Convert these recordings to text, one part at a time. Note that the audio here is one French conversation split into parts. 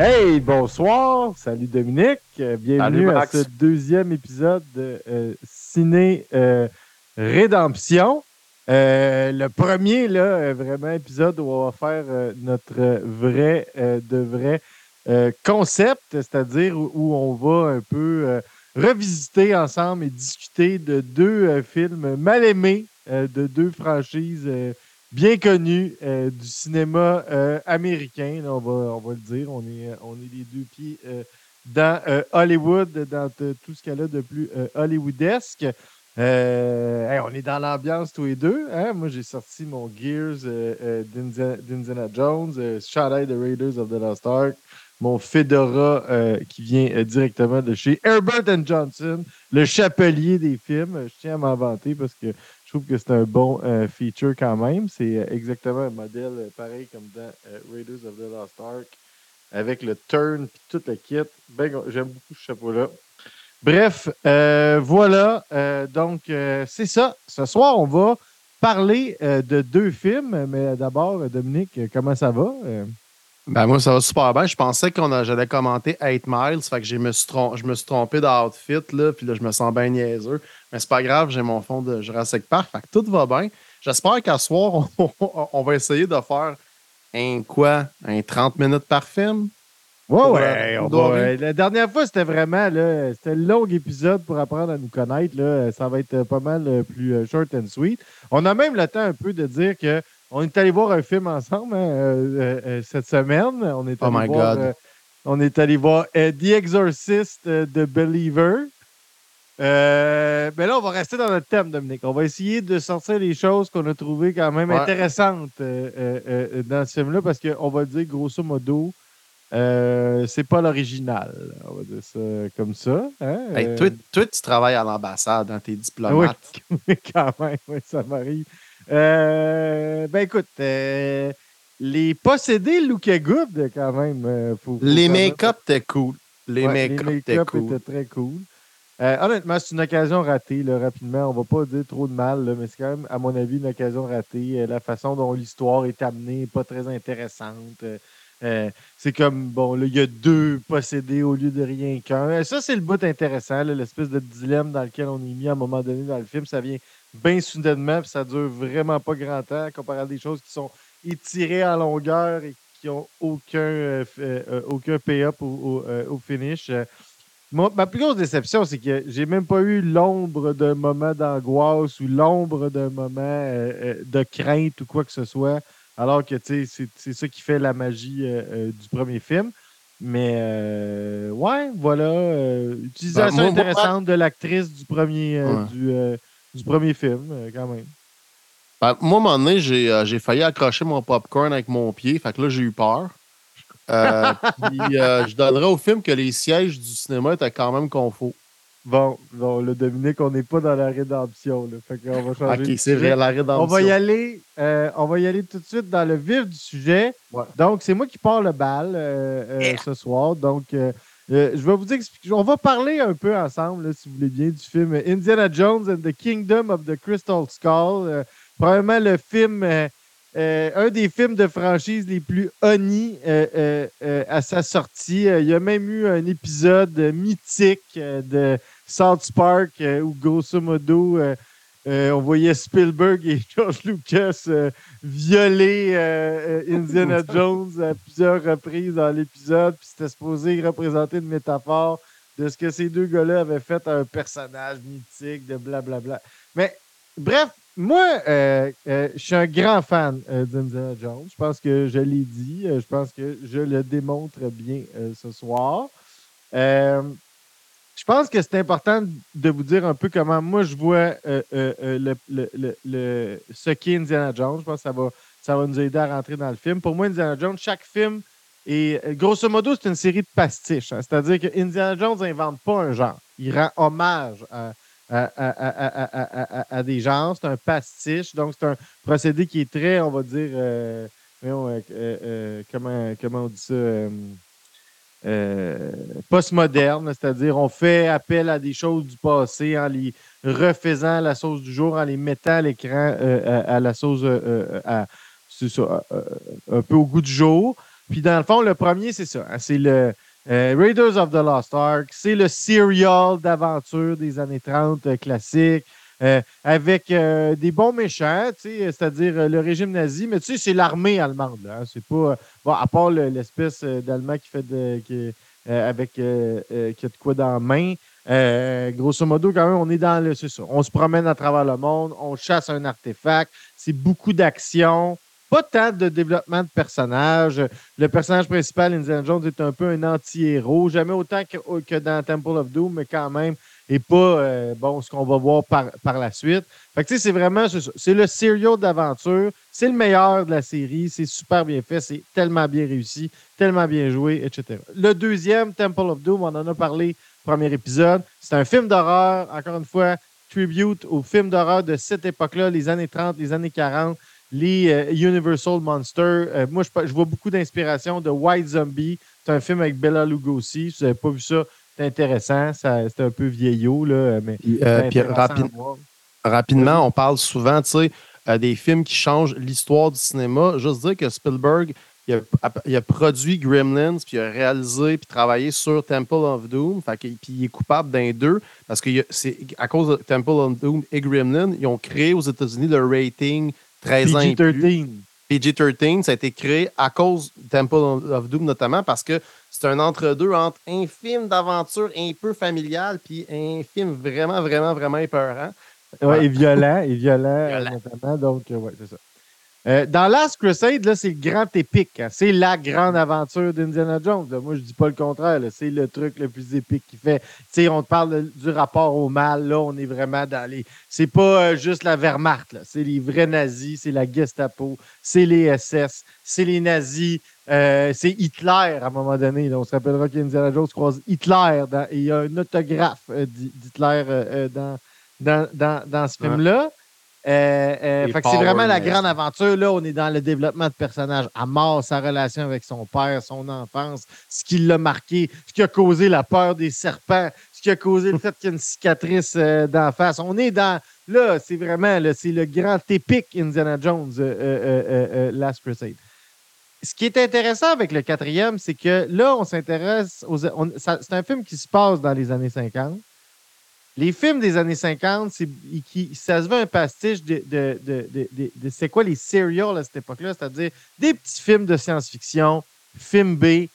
Hey, bonsoir. Salut Dominique. Euh, bienvenue à ce deuxième épisode de euh, Ciné euh, Rédemption. le premier, là, vraiment épisode où on va faire notre vrai, de vrai concept, c'est-à-dire où, on va un peu revisiter ensemble et discuter de deux films mal aimés, de deux franchises bien connu euh, du cinéma euh, américain. on, va, on va le dire. On est, on est les deux pieds euh, dans Hollywood, dans tout ce qu'elle a de plus hollywoodesque. on est dans l'ambiance tous les deux. Hein. Moi, j'ai sorti mon Gears d'Indiana Jones, Eye, The Raiders of the Lost Ark, mon Fedora qui vient directement de chez Herbert Johnson, le chapelier des films. Je tiens à m'inventer parce que je trouve que c'est un bon euh, feature quand même. C'est euh, exactement un modèle euh, pareil comme dans Raiders of the Lost Ark, avec le turn et tout le kit. Ben, J'aime beaucoup ce chapeau-là. Bref, voilà. donc, c'est ça. Ce soir, on va parler de deux films. Mais d'abord, Dominique, comment ça va? Ben moi, ça va super bien. Je pensais qu'on j'allais commenter 8 Miles, fait que je me suis, je me suis trompé d'outfit, là, puis là, je me sens bien niaiseux. Mais c'est pas grave, j'ai mon fond de Jurassic Park, fait que tout va bien. J'espère qu'à soir, on, va essayer de faire un quoi? Un 30 minutes par film? Ouais, ouais. Euh, la dernière fois, c'était vraiment là, c'était un long épisode pour apprendre à nous connaître. Là. Ça va être pas mal euh, plus euh, short and sweet. On a même le temps un peu de dire que on est allé voir un film ensemble hein, euh, euh, cette semaine. On est oh allé oh voir, euh, on est allé voir The Exorcist de Believer. mais ben là, on va rester dans notre thème, Dominique. On va essayer de sortir les choses qu'on a trouvées quand même intéressantes dans ce film-là, parce qu'on va dire grosso modo, c'est pas l'original. On va dire ça comme ça. Hein, toi, tu travailles à l'ambassade, hein, t'es diplomate. Oui, quand même, ça m'arrive. Euh, ben écoute, euh, les possédés lookaient good quand même. Euh, les make-up étaient cool. Les make-up étaient cool. très cool. honnêtement, c'est une occasion ratée, là, rapidement. On va pas dire trop de mal, mais c'est quand même, à mon avis, une occasion ratée. la façon dont l'histoire est amenée n'est pas très intéressante. c'est comme, bon, là, il y a deux possédés au lieu de rien qu'un. Ça, c'est le bout intéressant, l'espèce de dilemme dans lequel on est mis à un moment donné dans le film. Ça vient bien soudainement, puis ça dure vraiment pas grand temps, comparé à des choses qui sont étirées en longueur et qui n'ont aucun, euh, euh, aucun pay-up au, euh, au, finish. ma plus grosse déception, c'est que j'ai même pas eu l'ombre d'un moment d'angoisse ou l'ombre d'un moment de crainte ou quoi que ce soit, alors que c'est ça qui fait la magie du premier film. Mais ouais, voilà. utilisation ben, intéressante de l'actrice du premier du, du premier film, euh, quand même. Ben, moi, à un moment donné, euh, j'ai, failli accrocher mon popcorn avec mon pied. Fait que là, j'ai eu peur. Euh, puis, je donnerais au film que les sièges du cinéma étaient quand même confos. Bon, bon, le Dominique, on n'est pas dans la rédemption. Là, fait qu'on va changer. Ok, c'est vrai, la rédemption. On va, y aller, on va y aller tout de suite dans le vif du sujet. Donc, c'est moi qui pars le bal ce soir. Donc, euh, je vais vous expliquer. On va parler un peu ensemble, si vous voulez bien, du film Indiana Jones and the Kingdom of the Crystal Skull. Euh, probablement le film, euh, un des films de franchise les plus honnies à sa sortie. il y a même eu un épisode mythique de South Park où, grosso modo, euh, on voyait Spielberg et George Lucas euh, violer euh, Indiana Jones à plusieurs reprises dans l'épisode. Puis c'était supposé représenter une métaphore de ce que ces deux gars-là avaient fait à un personnage mythique de blablabla. Mais bref, moi, je suis un grand fan d'Indiana Jones. Je pense que je l'ai dit. je pense que je le démontre bien ce soir. Je pense que c'est important de vous dire un peu comment moi je vois euh, euh, euh, ce qu'est Indiana Jones. Je pense que ça va, ça va nous aider à rentrer dans le film. Pour moi, Indiana Jones, chaque film est, grosso modo, c'est une série de pastiches. Hein. C'est-à-dire que Indiana Jones n'invente pas un genre. Il rend hommage à, à, des genres. C'est un pastiche. Donc, c'est un procédé qui est très, on va dire, comment, comment on dit ça? Postmoderne, c'est-à-dire on fait appel à des choses du passé en les refaisant à la sauce du jour, en les mettant à l'écran à, la sauce à, un peu au goût du jour. Puis dans le fond, le premier, c'est ça. Hein, c'est le Raiders of the Lost Ark. C'est le serial d'aventure des années 30 classique. Euh, avec euh, des bons méchants, c'est-à-dire euh, le régime nazi, mais tu sais, c'est l'armée allemande. Hein, c'est pas. À part l'espèce d'Allemand qui fait de. Avec qui a de quoi dans la main. grosso modo, quand même, on est dans le. C'est ça. On se promène à travers le monde, on chasse un artefact. C'est beaucoup d'action. Pas tant de développement de personnages. Le personnage principal, Indiana Jones, est un peu un anti-héros. Jamais autant que dans Temple of Doom, mais quand même, et pas euh, bon ce qu'on va voir par, par la suite. Fait que c'est vraiment c'est le serial d'aventure, c'est le meilleur de la série, c'est super bien fait, c'est tellement bien réussi, tellement bien joué, etc. Le deuxième, Temple of Doom, on en a parlé premier épisode. C'est un film d'horreur, encore une fois, tribute aux films d'horreur de cette époque-là, les années 30, les années 40, les euh, Universal Monsters. Euh, moi, je, je, vois beaucoup d'inspiration de White Zombie. C'est un film avec Bella Lugosi. Si vous n'avez pas vu ça, c'est intéressant. C'est un peu vieillot, là, mais euh, rapidement, on parle souvent, tu sais, euh, des films qui changent l'histoire du cinéma. Juste dire que Spielberg, il a, produit Gremlins, puis il a réalisé, puis travaillé sur Temple of Doom. Fait puis il est coupable d'un deux, parce que c'est à cause de Temple of Doom et Gremlins, ils ont créé aux États-Unis le rating 13 ans. PG-13. PG-13, ça a été créé à cause de Temple of Doom, notamment parce que c'est un entre-deux entre un film d'aventure un peu familial puis un film vraiment, vraiment, vraiment épeurant. Oui, et violent, et violent, notamment. Donc, euh, oui, c'est ça. Euh, dans Last Crusade, là, c'est le grand épique. Hein. C'est la grande aventure d'Indiana Jones. Moi, je dis pas le contraire. C'est le truc le plus épique qu'il fait. sais, on te parle du rapport au mal. Là, on est vraiment dans les. C'est pas euh, juste la Wehrmacht. C'est les vrais nazis. C'est la Gestapo. C'est les SS. C'est les nazis. Euh, c'est Hitler à un moment donné. on se rappellera qu'Indiana Jones croise Hitler. et il y a un autographe d'Hitler dans, dans, dans, dans, ce film-là. Euh, euh, c'est vraiment la grande aventure. Là, on est dans le développement de personnages à mort, sa relation avec son père, son enfance, ce qui l'a marqué, ce qui a causé la peur des serpents, ce qui a causé le fait qu'il y a une cicatrice euh, d'en face. On est dans. Là, c'est vraiment c'est le grand épique Indiana Jones, Last Crusade. Ce qui est intéressant avec le quatrième, c'est que là, on s'intéresse aux. C'est un film qui se passe dans les années 50 les films des années 50, qui, ça se veut un pastiche de, de, de, de c'est quoi les serials à cette époque-là, c'est-à-dire des petits films de science-fiction, films B,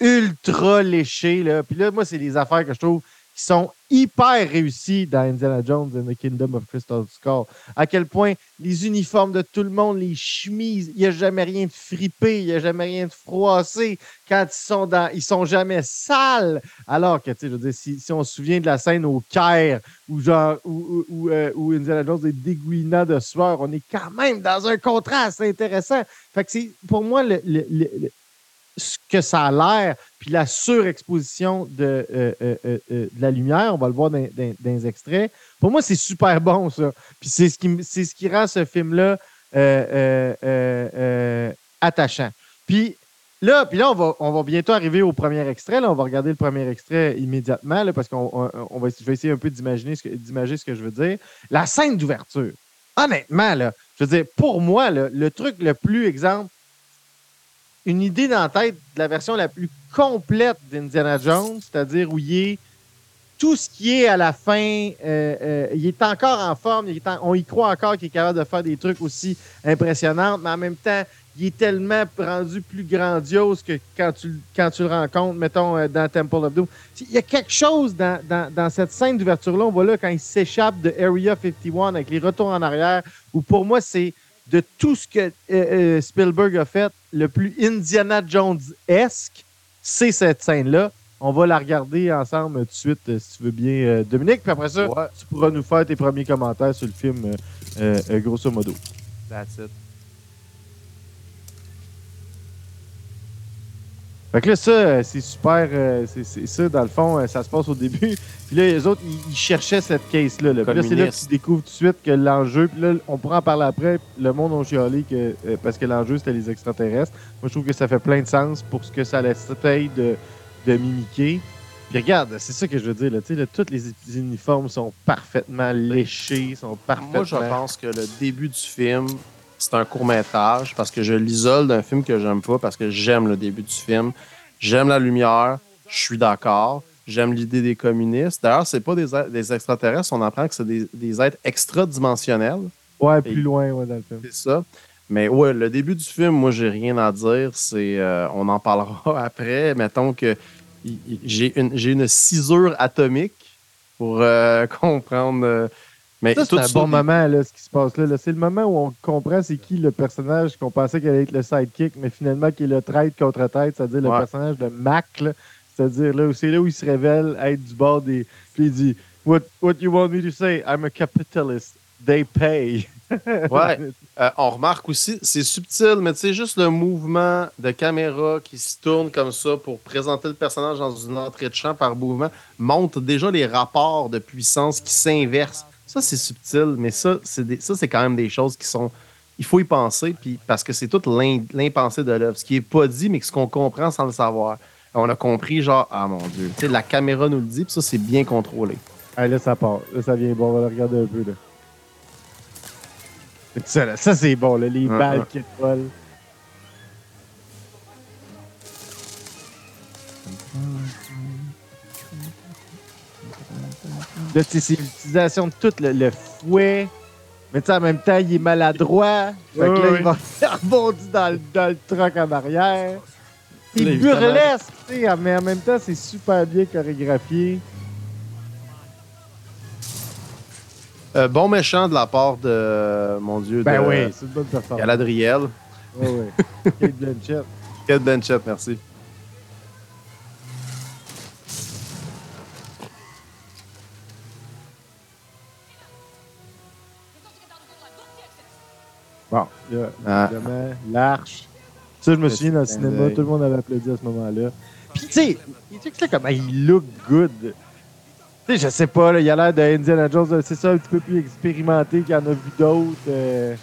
ultra léchés. Là. Puis là, moi, c'est des affaires que je trouve qui sont hyper réussis dans Indiana Jones and the Kingdom of Crystal Skull. À quel point les uniformes de tout le monde, les chemises, il n'y a jamais rien de fripé, il n'y a jamais rien de froissé. Quand ils sont dans, ils sont jamais sales. Alors que, tu sais, je veux dire, si, on se souvient de la scène au Caire où genre, où, où, euh, Indiana Jones est dégouinant de sueur, on est quand même dans un contraste intéressant. Fait que c'est, pour moi, le ce que ça a l'air, puis la surexposition de, euh, euh, euh, la lumière, on va le voir dans, les extraits. Pour moi, c'est super bon, ça. Puis c'est ce qui, ce qui rend ce film-là attachant. Puis là, puis là on, va, on va bientôt arriver au premier extrait. Là. On va regarder le premier extrait immédiatement, parce qu'on on, va, je vais essayer un peu d'imaginer ce, que, ce que je veux dire. La scène d'ouverture. Honnêtement, là, je veux dire, pour moi, le truc le plus exemple, une idée dans la tête de la version la plus complète d'Indiana Jones, c'est-à-dire où il est tout ce qui est à la fin, euh, euh, il est encore en forme, on y croit encore qu'il est capable de faire des trucs aussi impressionnants, mais en même temps, il est tellement rendu plus grandiose que quand tu, quand tu le rencontres, mettons, euh, dans Temple of Doom. Il y a quelque chose dans, dans cette scène d'ouverture-là, on voit là quand il s'échappe de Area 51 avec les retours en arrière, où pour moi, c'est de tout ce que euh, euh, Spielberg a fait, le plus Indiana Jones-esque, c'est cette scène-là. On va la regarder ensemble tout de suite, euh, si tu veux bien, Dominique. Puis après ça, tu pourras nous faire tes premiers commentaires sur le film, grosso modo. That's it. Fait que là, ça, euh, c'est super. Euh, c'est ça, dans le fond, euh, ça se passe au début. Puis là, les autres, ils, cherchaient cette case-là. Là. Puis là, c'est là que tu découvres tout de suite que l'enjeu. Puis là, on pourra en parler après. Le monde a chialé que, parce que l'enjeu, c'était les extraterrestres. Moi, je trouve que ça fait plein de sens pour ce que ça laisse de, Mickey. Puis regarde, c'est ça que je veux dire. Là, là, tous les uniformes sont parfaitement léchés, sont parfaitement... Moi, je pense que le début du film, c'est un court-métrage parce que je l'isole d'un film que j'aime pas parce que j'aime le début du film. J'aime la lumière, je suis d'accord. J'aime l'idée des communistes. D'ailleurs, c'est pas des, des, extraterrestres, on apprend que c'est des, des, êtres extra-dimensionnels. Ouais, plus loin ouais, dans le film. C'est ça. Mais ouais, le début du film, moi, j'ai rien à dire. C'est, euh, on en parlera après. Mettons que j'ai une, une cisure atomique pour euh, comprendre. Euh, mais ça, c'est un bon moment, là, ce qui se passe là. C'est le moment où on comprend c'est qui le personnage qu'on pensait qu'il allait être le sidekick, mais finalement qui est le trait contre tête, c'est-à-dire le personnage de Mac. C'est-à-dire là, c'est là où il se révèle être du bord des. Puis il dit What, what you want me to say? I'm a capitalist. They pay. ouais. Euh, on remarque aussi, c'est subtil, mais tu sais, juste le mouvement de caméra qui se tourne comme ça pour présenter le personnage dans une entrée de champ par mouvement montre déjà les rapports de puissance qui s'inversent. Ça, c'est subtil, mais ça, c'est ça, c'est quand même des choses qui sont. Il faut y penser, puis parce que c'est toute l'impensé de l'œuvre. Ce qui n'est pas dit, mais ce qu'on comprend sans le savoir on a compris, genre, ah mon Dieu. Tu sais, la caméra nous le dit, puis ça, c'est bien contrôlé. Ah, là, ça part. Là, ça vient bon. On va le regarder un peu, là. Ça, là, ça c'est bon, là, les balles qui volent. Là, c'est l'utilisation de tout le, fouet. Mais tu sais, en même temps, il est maladroit. Fait que là, il va rebondir dans le, dans le truck en arrière. C'est burlesque, tu sais, mais en même temps, c'est super bien chorégraphié. Euh, bon méchant de la part de, mon Dieu, ben de... oui, c'est une bonne performance. Galadriel. Oui, oui. Kate Blanchett. Kate Blanchett, merci. Bon, là, ah. l'arche. Ça, je me souviens dans le cinéma, tout le monde avait applaudi à ce moment-là. Puis, tu sais, tu sais comment il look good. Tu sais, je sais pas, là, il a l'air de Indiana Jones, c'est ça, un petit peu plus expérimenté qu'il y en a vu d'autres. Euh.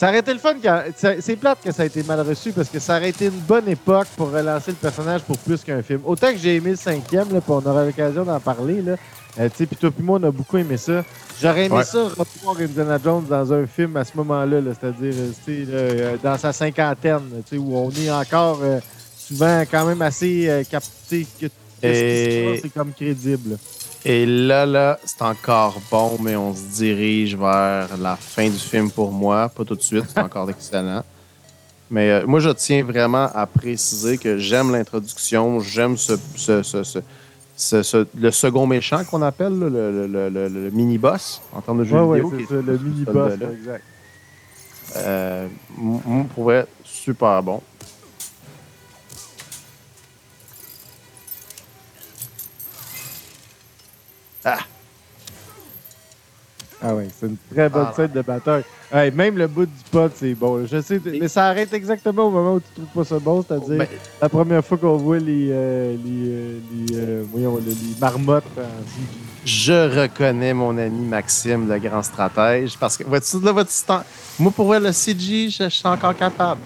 Ça aurait été le fun. C'est plate que ça a été mal reçu parce que ça aurait été une bonne époque pour relancer le personnage pour plus qu'un film. Autant que j'ai aimé le cinquième, là, puis on aura l'occasion d'en parler. Là. Euh, puis toi puis moi, on a beaucoup aimé ça. J'aurais aimé ça revoir Indiana Jones dans un film à ce moment-là, -là, cest à dire euh, dans sa cinquantaine, où on est encore euh, souvent quand même assez capté que c'est comme crédible. Et là, là, c'est encore bon, mais on se dirige vers la fin du film pour moi. Pas tout de suite, c'est encore excellent. Mais moi, je tiens vraiment à préciser que j'aime l'introduction, j'aime ce, ce, ce le second méchant qu'on appelle, le, mini-boss en termes de jeu vidéo. c'est le mini-boss, exact. Euh, pour être super bon. Ah! Ah oui, c'est une très bonne ah, scène de bataille. même le bout du pot, c'est bon. Je sais, mais ça arrête exactement au moment où tu trouves pas ça bon, c'est-à-dire ben, la première fois qu'on voit les, euh, les, euh, les, euh, voyons, les, marmottes Je reconnais mon ami Maxime, le grand stratège, parce que, vois-tu, là, vois-tu, moi, pour voir le CG, je, suis encore capable.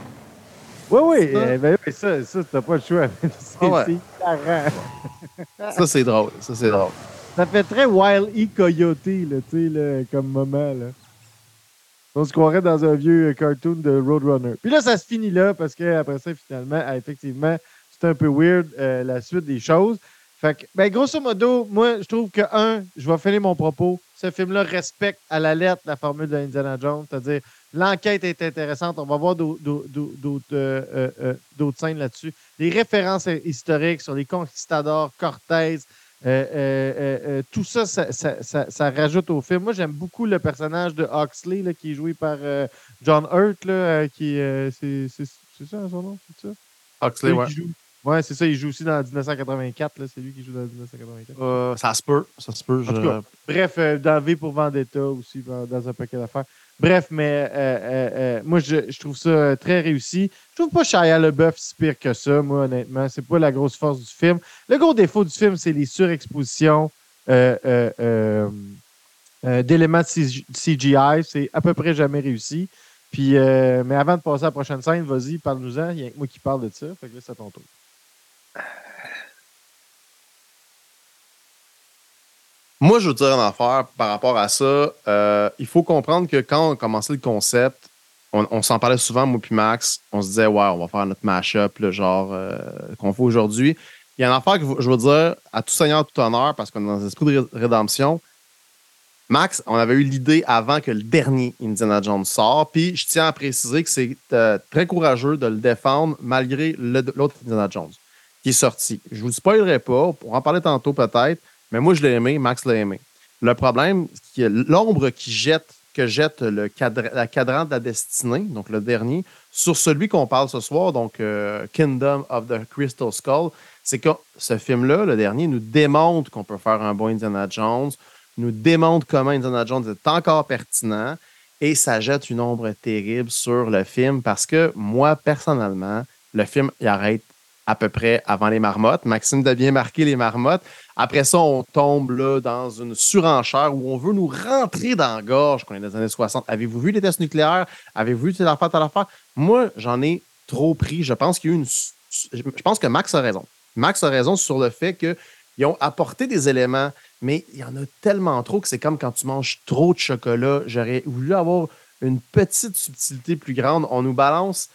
Oui, oui, ça, ben, ça, ça t'as pas le choix. c'est ah ouais. ça, c'est drôle. Ça, c'est drôle. Ça fait très Wild E. Coyote, là, tu sais, comme moment. On se croirait dans un vieux cartoon de Roadrunner. Puis là, ça se finit là, parce qu'après ça, finalement, ah, effectivement, c'est un peu weird, euh, la suite des choses. Fait que, ben, grosso modo, moi, je trouve que, un, je vais finir mon propos. Ce film-là respecte à la lettre la formule de Indiana Jones, c'est-à-dire l'enquête est intéressante. On va voir d'autres euh, euh, scènes là-dessus. Les références historiques sur les conquistadors, Cortés, euh, euh, euh, tout ça ça, rajoute au film. Moi, j'aime beaucoup le personnage de Oxley, là, qui est joué par John Hurt, là, qui c'est ça son nom, c'est ça? Oxley, ouais. Ouais, c'est ça, il joue aussi dans 1984, c'est lui qui joue dans 1984. ça se peut, ça se peut. bref, dans V pour Vendetta aussi, dans un paquet d'affaires. Bref, mais euh, euh, euh, moi, je, trouve ça très réussi. Je trouve pas Shia LeBeouf si pire que ça, moi, honnêtement. C'est pas la grosse force du film. Le gros défaut du film, c'est les surexpositions d'éléments de CGI. C'est à peu près jamais réussi. Puis, mais avant de passer à la prochaine scène, vas-y, parle-nous-en. Il y a moi qui parle de ça. Fait que là, c'est à ton tour. Moi, je veux dire une affaire par rapport à ça. Euh, il faut comprendre que quand on a commencé le concept, on, s'en parlait souvent, moi puis Max. On se disait, ouais, on va faire notre mash-up, le genre euh, qu'on fait aujourd'hui. Il y a une affaire que je veux dire à tout seigneur, tout honneur, parce qu'on est dans un esprit de rédemption. Max, on avait eu l'idée avant que le dernier Indiana Jones sort, puis je tiens à préciser que c'est euh, très courageux de le défendre malgré l'autre Indiana Jones qui est sorti. Je vous spoilerai pas, on en parler tantôt peut-être, mais moi je l'ai aimé, Max l'a aimé. Le problème, c'est l'ombre qui jette, que jette le la cadran de la destinée, donc le dernier, sur celui qu'on parle ce soir, donc euh, Kingdom of the Crystal Skull, c'est que ce film-là, le dernier, nous démontre qu'on peut faire un bon Indiana Jones, nous démontre comment Indiana Jones est encore pertinent et ça jette une ombre terrible sur le film parce que moi, personnellement, le film, il arrête à peu près avant les marmottes. Maxime a bien marqué les marmottes. Après ça, on tombe dans une surenchère où on veut nous rentrer dans la gorge, qu'on est dans les années 60. Avez-vous vu les tests nucléaires? Avez-vous vu telle affaire, telle affaire? Moi, j'en ai trop pris. Je pense qu'il y a eu une. Je pense que Max a raison. Max a raison sur le fait qu'ils ont apporté des éléments mais il y en a tellement trop que c'est comme quand tu manges trop de chocolat. J'aurais voulu avoir une petite subtilité plus grande. On nous balance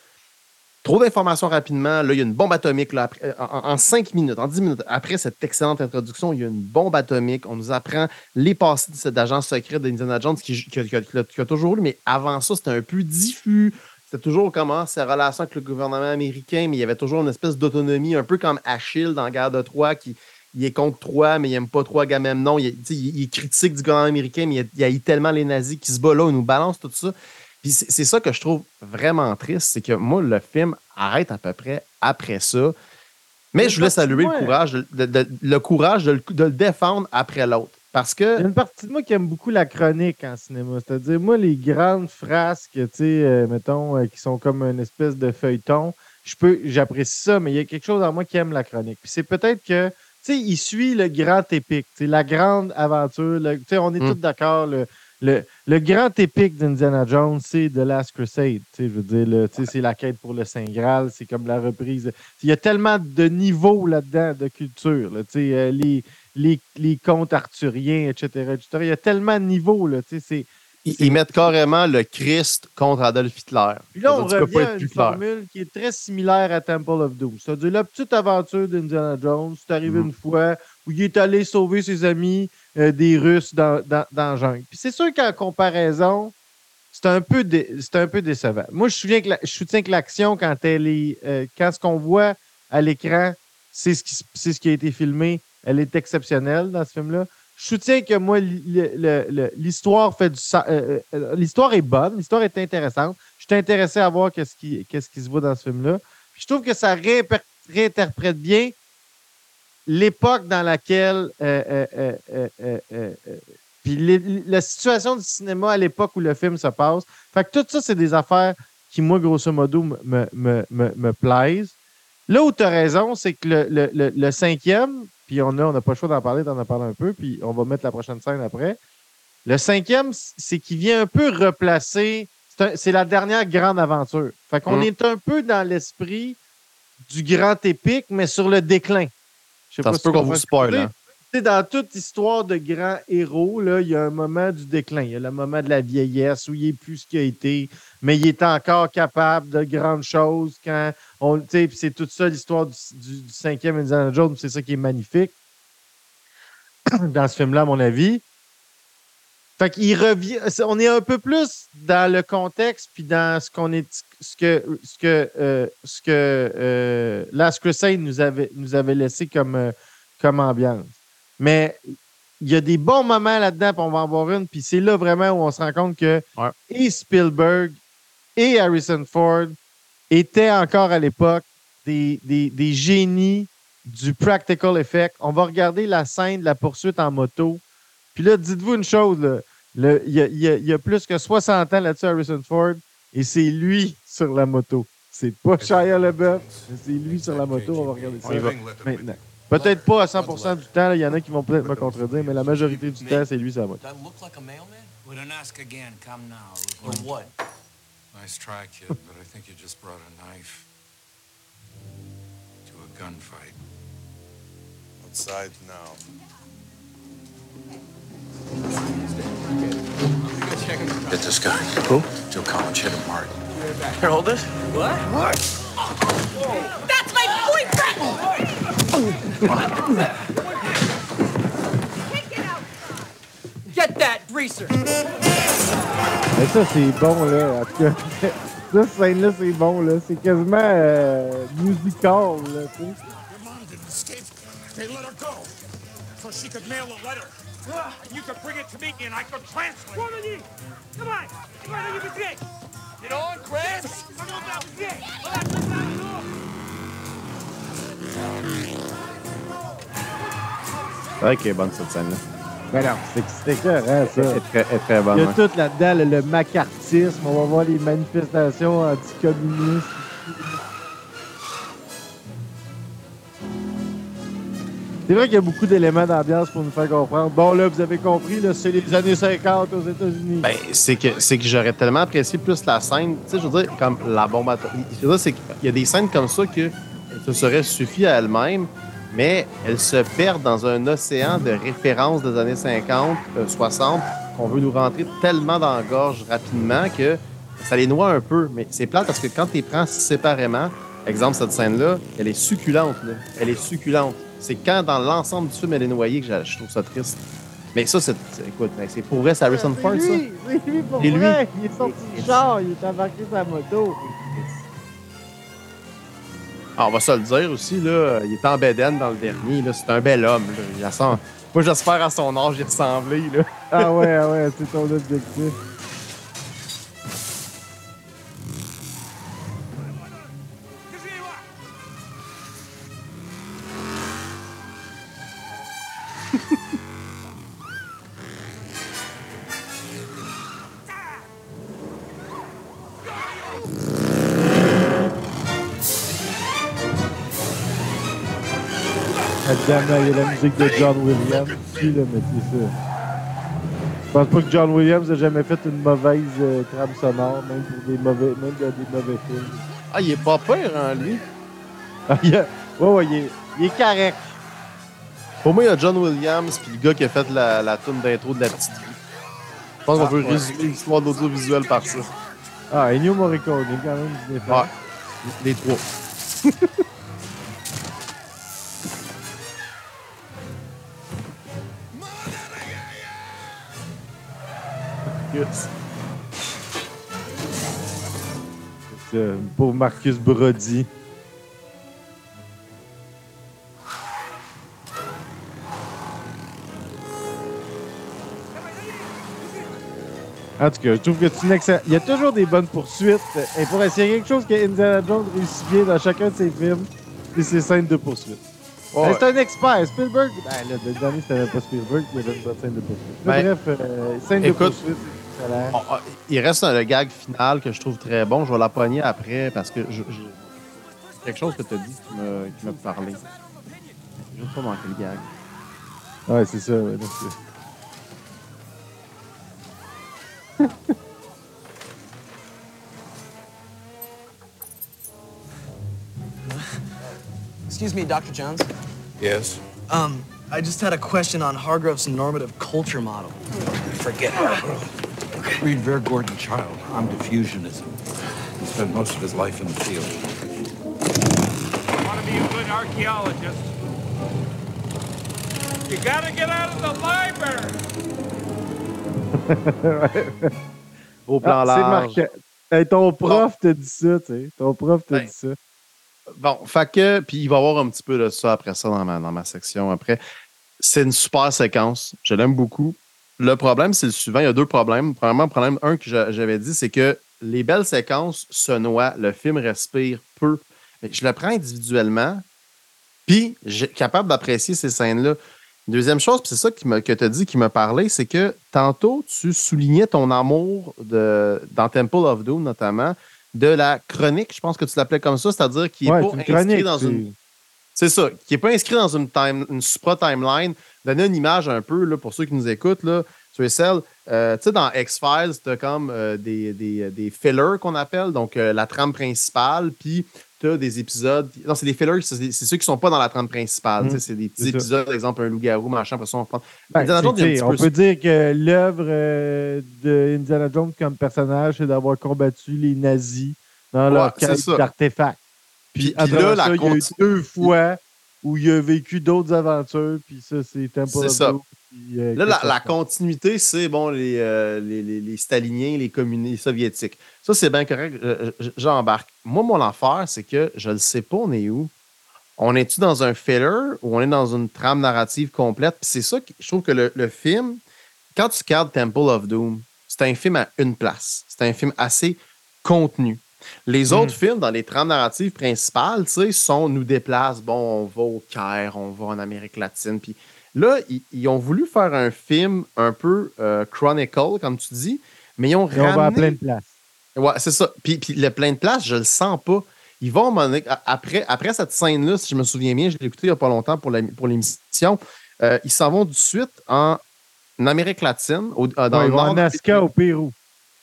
trop d'informations rapidement. Là, il y a une bombe atomique. Là, en, cinq minutes, en dix minutes, après cette excellente introduction, il y a une bombe atomique. On nous apprend les passés de cet agent secret d'Indiana Jones qui, a toujours eu, mais avant ça, c'était un peu diffus. C'était toujours comment ses relations avec le gouvernement américain, mais il y avait toujours une espèce d'autonomie, un peu comme Achille dans Guerre de Troie, qui, il est contre Troie, mais il n'aime pas Troie Agamemnon. Il, il, il critique du gouvernement américain, mais il, y a tellement les nazis qui se battent là, il nous balance tout ça. Puis c'est ça que je trouve vraiment triste, c'est que moi, le film arrête à peu près après ça. Mais je voulais saluer le courage, de, le courage de le, défendre après l'autre. Parce que. Il y a une partie de moi qui aime beaucoup la chronique en cinéma. C'est-à-dire, moi, les grandes frasques, tu sais, euh, mettons, euh, qui sont comme une espèce de feuilleton, je peux, j'apprécie ça, mais il y a quelque chose en moi qui aime la chronique. Puis c'est peut-être que il suit le grand épique, la grande aventure. on est hmm. tous d'accord. Le, le, grand épique d'Indiana Jones, c'est The Last Crusade. Je veux dire, c'est la quête pour le Saint Graal, c'est comme la reprise. Il y a tellement de niveaux là-dedans de culture. Euh, les, les, les, contes arthuriens, etc., Il y a tellement de niveaux. Là, c'est, ils, mettent carrément le Christ contre Adolf Hitler. Puis là, on revient à une formule qui est très similaire à Temple of Doom. C'est-à-dire la petite aventure d'Indiana Jones. C'est arrivé mm-hmm. une fois où il est allé sauver ses amis euh, des Russes dans, dans, dans jungle. Puis c'est sûr qu'en comparaison, c'est un, peu un peu décevant. Moi, je, souviens que je soutiens que l'action, quand elle est. Euh, quand ce qu'on voit à l'écran, c'est ce, qui, ce qui a été filmé, elle est exceptionnelle dans ce film-là je soutiens que moi, l'histoire fait du euh, l'histoire est bonne, l'histoire est intéressante. Je suis intéressé à voir qu'est-ce qui, qu'est-ce qui se voit dans ce film-là. Je trouve que ça réinterprète bien l'époque dans laquelle puis la situation du cinéma à l'époque où le film se passe. Fait que tout ça, c'est des affaires qui, moi, grosso modo, me, me, me, me plaisent. Là où tu as raison, c'est que le, le, le, cinquième, puis on n'a on a pas le choix d'en parler, t'en as parlé un peu, puis on va mettre la prochaine scène après. Le cinquième, c'est qu'il vient un peu replacer. C'est la dernière grande aventure. Fait qu'on hum. est un peu dans l'esprit du grand épique, mais sur le déclin. Je sais pas si qu'on vous spoil. Hein dans toute histoire de grands héros, là, il y a un moment du déclin. Il y a le moment de la vieillesse où il est plus ce qu'il a été, mais il est encore capable de grandes choses quand on. C'est toute ça l'histoire du, cinquième Indiana Jones, c'est ça qui est magnifique dans ce film-là, à mon avis. Fait qu'il revient. On est un peu plus dans le contexte puis dans ce qu'on est ce que ce que euh, ce que euh, Last Crusade nous avait nous avait laissé comme, euh, comme ambiance. Mais il y a des bons moments là-dedans, puis on va en voir une. Puis c'est là vraiment où on se rend compte que et Spielberg et Harrison Ford étaient encore à l'époque des, des, génies du practical effect. On va regarder la scène de la poursuite en moto. Puis là, dites-vous une chose, il y, y, a plus que 60 ans là-dessus, Harrison Ford, et c'est lui sur la moto. C'est pas Shia LaBeouf, mais c'est lui sur la moto. On va regarder ça maintenant. Peut-être pas à 100% du temps. Il y en a qui vont peut-être me contredire, mais la majorité du temps, c'est lui, ça va. Nice try, kid, but I think you just brought a knife to a gunfight. Outside now. Get this guy. Who? Joe Collins hit him hard. Here, hold this. What? What? That's my boyfriend! Get that greaser! Mais ça, c'est bon, là. En tout cas, cette scène-là, c'est bon, là. C'est quasiment euh, musical, là, tu sais. Your mom didn't escape. They let her go. So she could mail a letter. And you could bring it to me and I could translate. Come on! Come on, you can Get on, Chris! Come on now, C'est vrai qu'elle est bonne cette scène-là. Ben non, c'est c'est écœurant, ça. Elle est très, elle est très bonne. Il y a ouais. tout là-dedans, le, le macartisme. On va voir les manifestations anticommunistes. C'est vrai qu'il y a beaucoup d'éléments d'ambiance pour nous faire comprendre. Bon, là, vous avez compris, c'est les années 50 aux États-Unis. Ben, c'est que, que j'aurais tellement apprécié plus la scène. Tu sais, je veux dire, comme la bombe atomique. Je qu'il y a des scènes comme ça que ça serait suffi à elle-même, mais elles se perdent dans un océan de références des années 50, euh, 60, qu'on veut nous rentrer tellement dans la gorge rapidement que ça les noie un peu. Mais c'est plate parce que quand tu les prends séparément, exemple, cette scène-là, elle est succulente. là. Elle est succulente. C'est quand dans l'ensemble du film elle est noyée que je je trouve ça triste. Mais ça, c'est. c'est- Écoute, c'est pour vrai, c'est Harrison Ford, ça. Oui, oui, lui, pour Et lui? vrai. Il est sorti du char, il est embarqué sa moto. Ah, on va se le dire aussi, là, il est en bédaine dans le dernier. là, C'est un bel homme. Là. Il ressemble- Moi, j'espère à son âge y ressembler. Là. Ah ouais, ah ouais, c'est ton objectif. Il y a la musique de John Williams aussi, là, mais c'est ça. Je pense pas que John Williams a jamais fait une mauvaise euh, trame sonore, même pour des mauvais, même dans des mauvais films. Ah, il est pas pire, hein, lui. Ah, il a- ouais, ouais, il est, il est correct. Pour moi, il y a John Williams puis le gars qui a fait la, la tune d'intro de la petite vie. Je pense qu'on peut résumer l'histoire de l'audiovisuel par ça. Ah, Ennio Morricone, quand même, il est fait. Ouais. Les trois. Ça, Pour Marcus Brody. En tout cas, je trouve que c'est une excellente. Il y a toujours des bonnes poursuites. Et pour essayer quelque chose que Indiana Jones réussit bien dans chacun de ses films, c'est ses scènes de poursuite. Ben, c'est un expert. Spielberg, ben là, le dernier, c'était pas Spielberg, il y avait une bonne scène de poursuite. Mais Ben, bref, euh, scène de écoute, poursuite, Bon, il reste le gag final que je trouve très bon. Je vais la pogner après parce que je, je- quelque chose que tu as dit qui m'a qui m'a parlé. Je vais pas manquer le gag. Ouais, c'est ça. ouais, c'est- Excuse me, Dr. Jones. Yes? Um, I just had a question on Hargrove's normative culture model. Forget Hargrove. Read Ver Gordon Child on diffusionism. He spent most of his life in the field. Want to be a good archaeologist? You gotta get out of the library! Au plan Ah, c'est large. marquant. Hey, ton prof t'a dit ça, tu sais. Ton prof t'a Ben, dit ça. Bon, fait que, puis il va y avoir un petit peu de ça après ça dans ma, dans ma section après. C'est une super séquence. Je l'aime beaucoup. Le problème, c'est le suivant. Il y a deux problèmes. Premièrement, problème, un que j'a- j'avais dit, c'est que les belles séquences se noient. Le film respire peu. Mais je le prends individuellement, puis j'ai capable d'apprécier ces scènes-là. Deuxième chose, puis c'est ça qui me- que tu as dit qui m'a parlé, c'est que tantôt, tu soulignais ton amour de, dans Temple of Doom, notamment, de la chronique, je pense que tu l'appelais comme ça, c'est-à-dire qui n'est Ouais, pas inscrit chronique. dans une c'est- ça, qui n'est pas inscrit dans une, time, une supra-timeline. Donner une image un peu, là, pour ceux qui nous écoutent, là, tu. Euh, tu sais, dans X-Files, tu as comme euh, des, des, des fillers qu'on appelle, donc euh, la trame principale, puis tu as des épisodes. Non, c'est des fillers, c'est ceux qui sont pas dans la trame principale. sais, C'est des petits épisodes, par exemple, un loup-garou, machin, après ça, on prend. Ben, Indiana Jones, on peu peut dire que l'œuvre de Indiana Jones comme personnage, c'est d'avoir combattu les nazis dans leur Ouais, ça. d'artefacts. Puis, là, la ça, il y a eu deux fois où il a vécu d'autres aventures, puis ça, c'est Temple C'est of ça. Doom, puis, euh, Là, la, continuité, c'est bon, les, euh, les, les, les staliniens, les communistes, soviétiques. Ça, c'est bien correct. je- je- J'embarque. Moi, mon affaire, c'est que je ne sais pas, on est où. On est-tu dans un filler ou on est dans une trame narrative complète? Puis c'est ça que je trouve que le, le film, quand tu regardes Temple of Doom, c'est un film à une place. C'est un film assez contenu. Les autres films dans les trames narratives principales, tu sais, sont nous déplacent. Bon, on va au Caire, on va en Amérique latine. Puis là, ils, ils ont voulu faire un film un peu euh, chronicle, comme tu dis, mais ils ont Et on va à ramené plein de places. Ouais, c'est ça. Puis, puis le plein de place, je le sens pas. Ils vont, après, après cette scène-là, si je me souviens bien, je l'ai écouté il n'y a pas longtemps pour la- pour l'émission, euh, ils s'en vont tout de suite en Amérique latine, au- euh, dans Ouais, le nord. en Nazca au Pérou.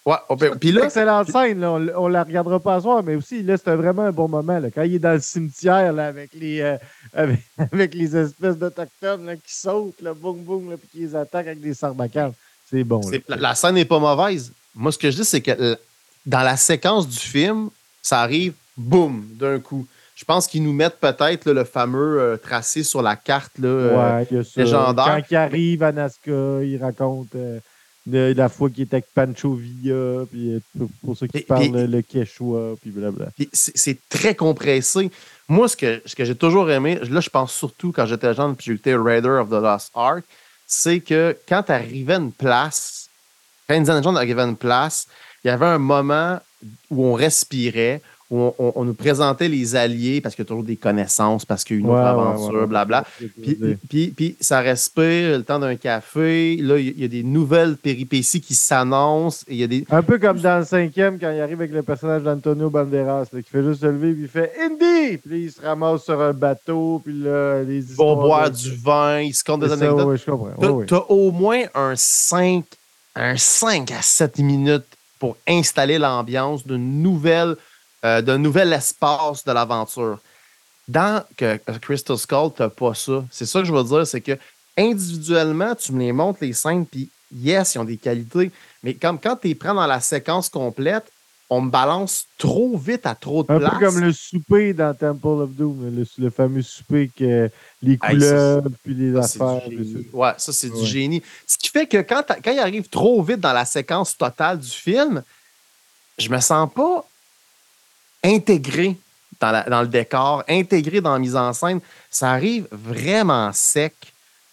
Ouais. Puis C'est une là, excellente scène, là, on, on la regardera pas ce soir, mais aussi, là, c'était vraiment un bon moment. Là, quand il est dans le cimetière là, avec, les, euh, avec, avec les espèces d'Autochtones qui sautent, là, boum, boum, là, puis qui les attaquent avec des sarbacans. C'est bon. là. la, la scène n'est pas mauvaise. Moi, ce que je dis, c'est que dans la séquence du film, ça arrive, boum, d'un coup. Je pense qu'ils nous mettent peut-être le fameux euh, tracé sur la carte. Là, euh, Ouais, il y a ça. légendaire. Quand il arrive à Nazca, il raconte euh, de, la fois qu'il était avec Pancho Villa, puis euh, pour, ceux qui Et- parlent le Quechua, puis. Puis c'est très compressé. Moi, ce que, ce que j'ai toujours aimé, là, je pense surtout quand j'étais jeune, puis j'ai écouté Raider of the Lost Ark, c'est que quand tu arrivais à une place, quand Indiana Jones arrivait à une place, il y avait un moment où on respirait, où on, on- on nous présentait les alliés parce qu'il y a toujours des connaissances, parce qu'il y a une autre Ouais, ouais, aventure, ouais, ouais. blabla. Puis, puis, puis ça respire le temps d'un café. Là, il y, a- des nouvelles péripéties qui s'annoncent. et Il y a des, Un peu comme dans le cinquième, quand il arrive avec le personnage d'Antonio Banderas, là, qui fait juste se lever, puis il fait Indy! Puis là, il se ramasse sur un bateau, puis là, les ils vont boire de- du vin, ils se comptent des ça, anecdotes. ouais. t'as au moins un 5, un 5 à 7 minutes pour installer l'ambiance d'une nouvelle, euh, d'un nouvel espace de l'aventure. Dans que, Crystal Skull, tu pas ça. C'est ça que je veux dire, c'est que individuellement, tu me les montres, les scènes, puis yes, ils ont des qualités, mais comme quand tu les prends dans la séquence complète, on me balance trop vite à trop de Un place. peu comme le souper dans Temple of Doom, le, le fameux souper que les Hey, ça, couleuvres, puis les Ça, affaires. Ouais, ça, c'est du génie. Ce qui fait que quand, t'as- quand il arrive trop vite dans la séquence totale du film, je me sens pas intégré dans, le décor, intégré dans la mise en scène. Ça arrive vraiment sec.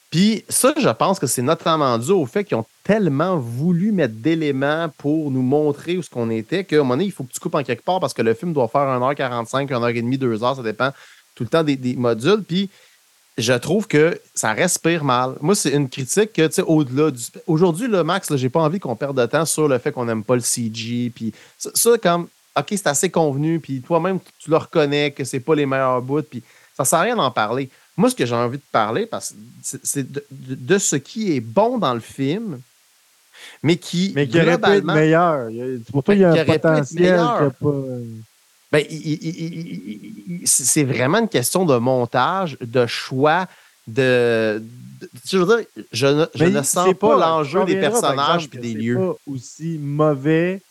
Puis ça, je pense que c'est notamment dû au fait qu'ils ont tellement voulu mettre d'éléments pour nous montrer où ce qu'on était qu'à un moment donné, il faut que tu coupes en quelque part parce que le film doit faire 1h45, 1h30, 2h, ça dépend tout le temps des, modules. Puis je trouve que ça respire mal. Moi, c'est une critique que, tu sais, au-delà du. Aujourd'hui, le Max, j'ai pas envie qu'on perde de temps sur le fait qu'on n'aime pas le CG. Puis ça, comme, OK, c'est assez convenu. Puis toi-même, tu le reconnais que c'est pas les meilleurs bouts. Puis ça sert à rien d'en parler. Moi, ce que j'ai envie de parler, parce c'est c'est de, de- de ce qui est bon dans le film, mais qui, Mais qui aurait pu être meilleur. Pour toi, Ben, il y a qui un potentiel que pas. Ben, c'est c'est vraiment une question de montage, de choix, de. de- je veux dire, je ne, je ne c'est sens pas, l'enjeu on des personnages et des c'est lieux. pas aussi mauvais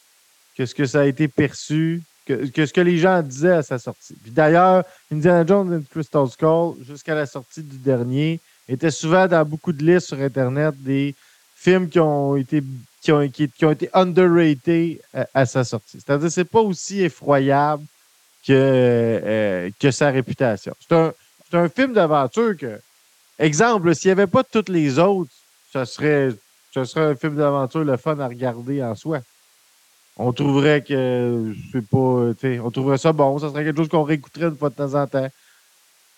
que ce que ça a été perçu, que, ce que les gens disaient à sa sortie. Puis d'ailleurs, Indiana Jones and Crystal Skull, jusqu'à la sortie du dernier, était souvent dans beaucoup de listes sur Internet des films qui ont été qui ont, qui, ont été underrated à, sa sortie. C'est-à-dire que c'est pas aussi effroyable que, euh, sa réputation. C'est un, un film d'aventure que, exemple, s'il n'y avait pas toutes les autres, ça serait, ça serait un film d'aventure le fun à regarder en soi. On trouverait que, je sais pas, sais, on trouverait ça bon, ça serait quelque chose qu'on réécouterait une fois de temps en temps.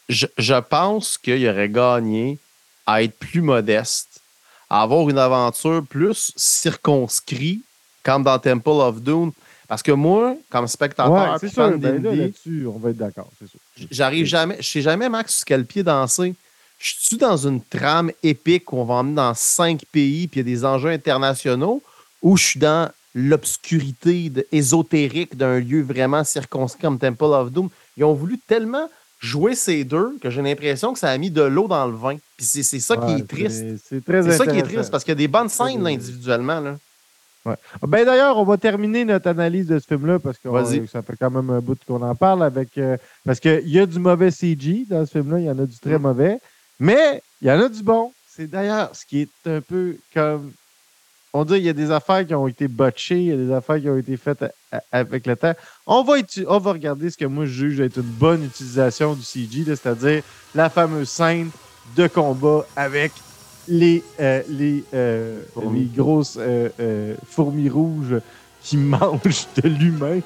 Je, je pense qu'il aurait gagné à être plus modeste, à avoir une aventure plus circonscrite, comme dans Temple of Doom. Parce que moi, comme spectateur, Ouais, c'est sûr, ben là, on va être d'accord, c'est sûr. J'arrive jamais, je sais jamais, Max, sur quel pied danser. je suis dans une trame épique où on va emmener dans cinq pays, puis il y a des enjeux internationaux, ou je suis dans l'obscurité ésotérique d'un lieu vraiment circonscrit comme Temple of Doom. Ils ont voulu tellement jouer ces deux que j'ai l'impression que ça a mis de l'eau dans le vin. Puis c'est ça qui est triste. C'est très ça qui est triste parce qu'il y a des bonnes scènes là, individuellement. Là. Ouais. Ben d'ailleurs, on va terminer notre analyse de ce film-là parce que ça fait quand même un bout qu'on en parle avec. Euh, parce qu'il y a du mauvais CG dans ce film-là, il y en a du très mm. mauvais, mais il y en a du bon. C'est d'ailleurs ce qui est un peu comme on dit qu'il y a des affaires qui ont été botchées, il y a des affaires qui ont été faites avec le temps. On va, on va regarder ce que moi je juge être une bonne utilisation du CG, c'est-à-dire la fameuse scène de combat avec les, euh, les, euh, les grosses euh, fourmis rouges qui mangent de l'humain.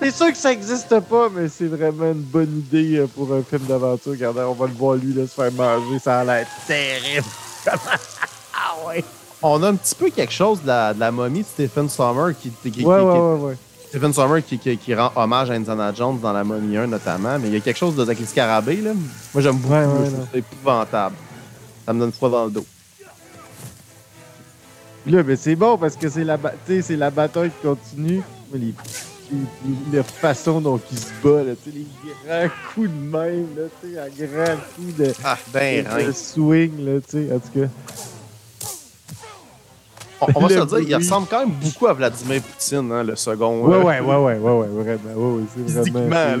c'est sûr que ça n'existe pas, mais c'est vraiment une bonne idée pour un film d'aventure. Regardez, on va le voir lui là, se faire manger, ça a l'air terrible. On a un petit peu quelque chose de la, momie de Stephen Sommer qui, qui, ouais, ouais, ouais, Stephen Sommer qui, rend hommage à Indiana Jones dans la momie 1 notamment, mais il y a quelque chose de avec les scarabées. Là. Moi j'aime beaucoup, c'est épouvantable. Ça me donne froid dans le dos. Là, mais c'est bon parce que c'est la, c'est la bataille qui continue. Les, la façon dont il se bat, là, les grands coups de main, là, un grand coup de, ah, ben, de, swing, là, en tout cas. On, va se dire, il ressemble quand même beaucoup à Vladimir Poutine, hein, le second. Ouais, ouais, ouais, ouais, ouais, ouais, vraiment. Ouais, c'est vraiment.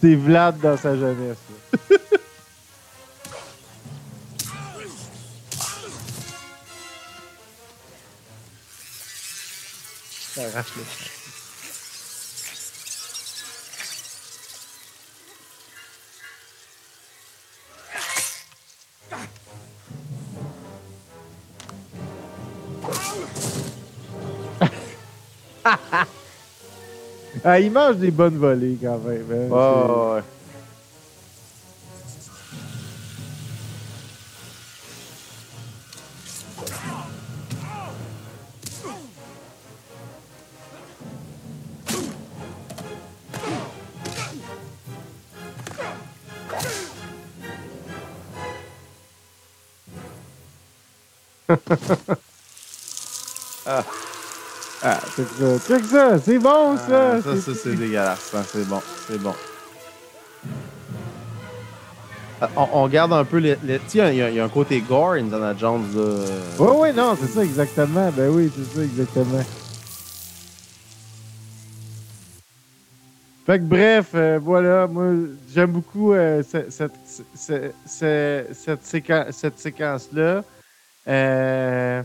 C'est Vlad dans sa jeunesse. Ça arrache le ah, il mange des bonnes volées quand même. Hein? Oh, ouais. ah. Ah, c'est ça. ça. C'est bon, ça. Ah, ça, ça c'est dégueulasse. C'est bon. C'est bon. Ah, on, garde un peu les. les il y, y, a un côté gore, Indiana Jones. Oui, oui, non, c'est ça, exactement. Ben oui, c'est ça, exactement. Fait que bref, euh, voilà, moi j'aime beaucoup euh, cette, cette, cette, cette séquence-là. Euh,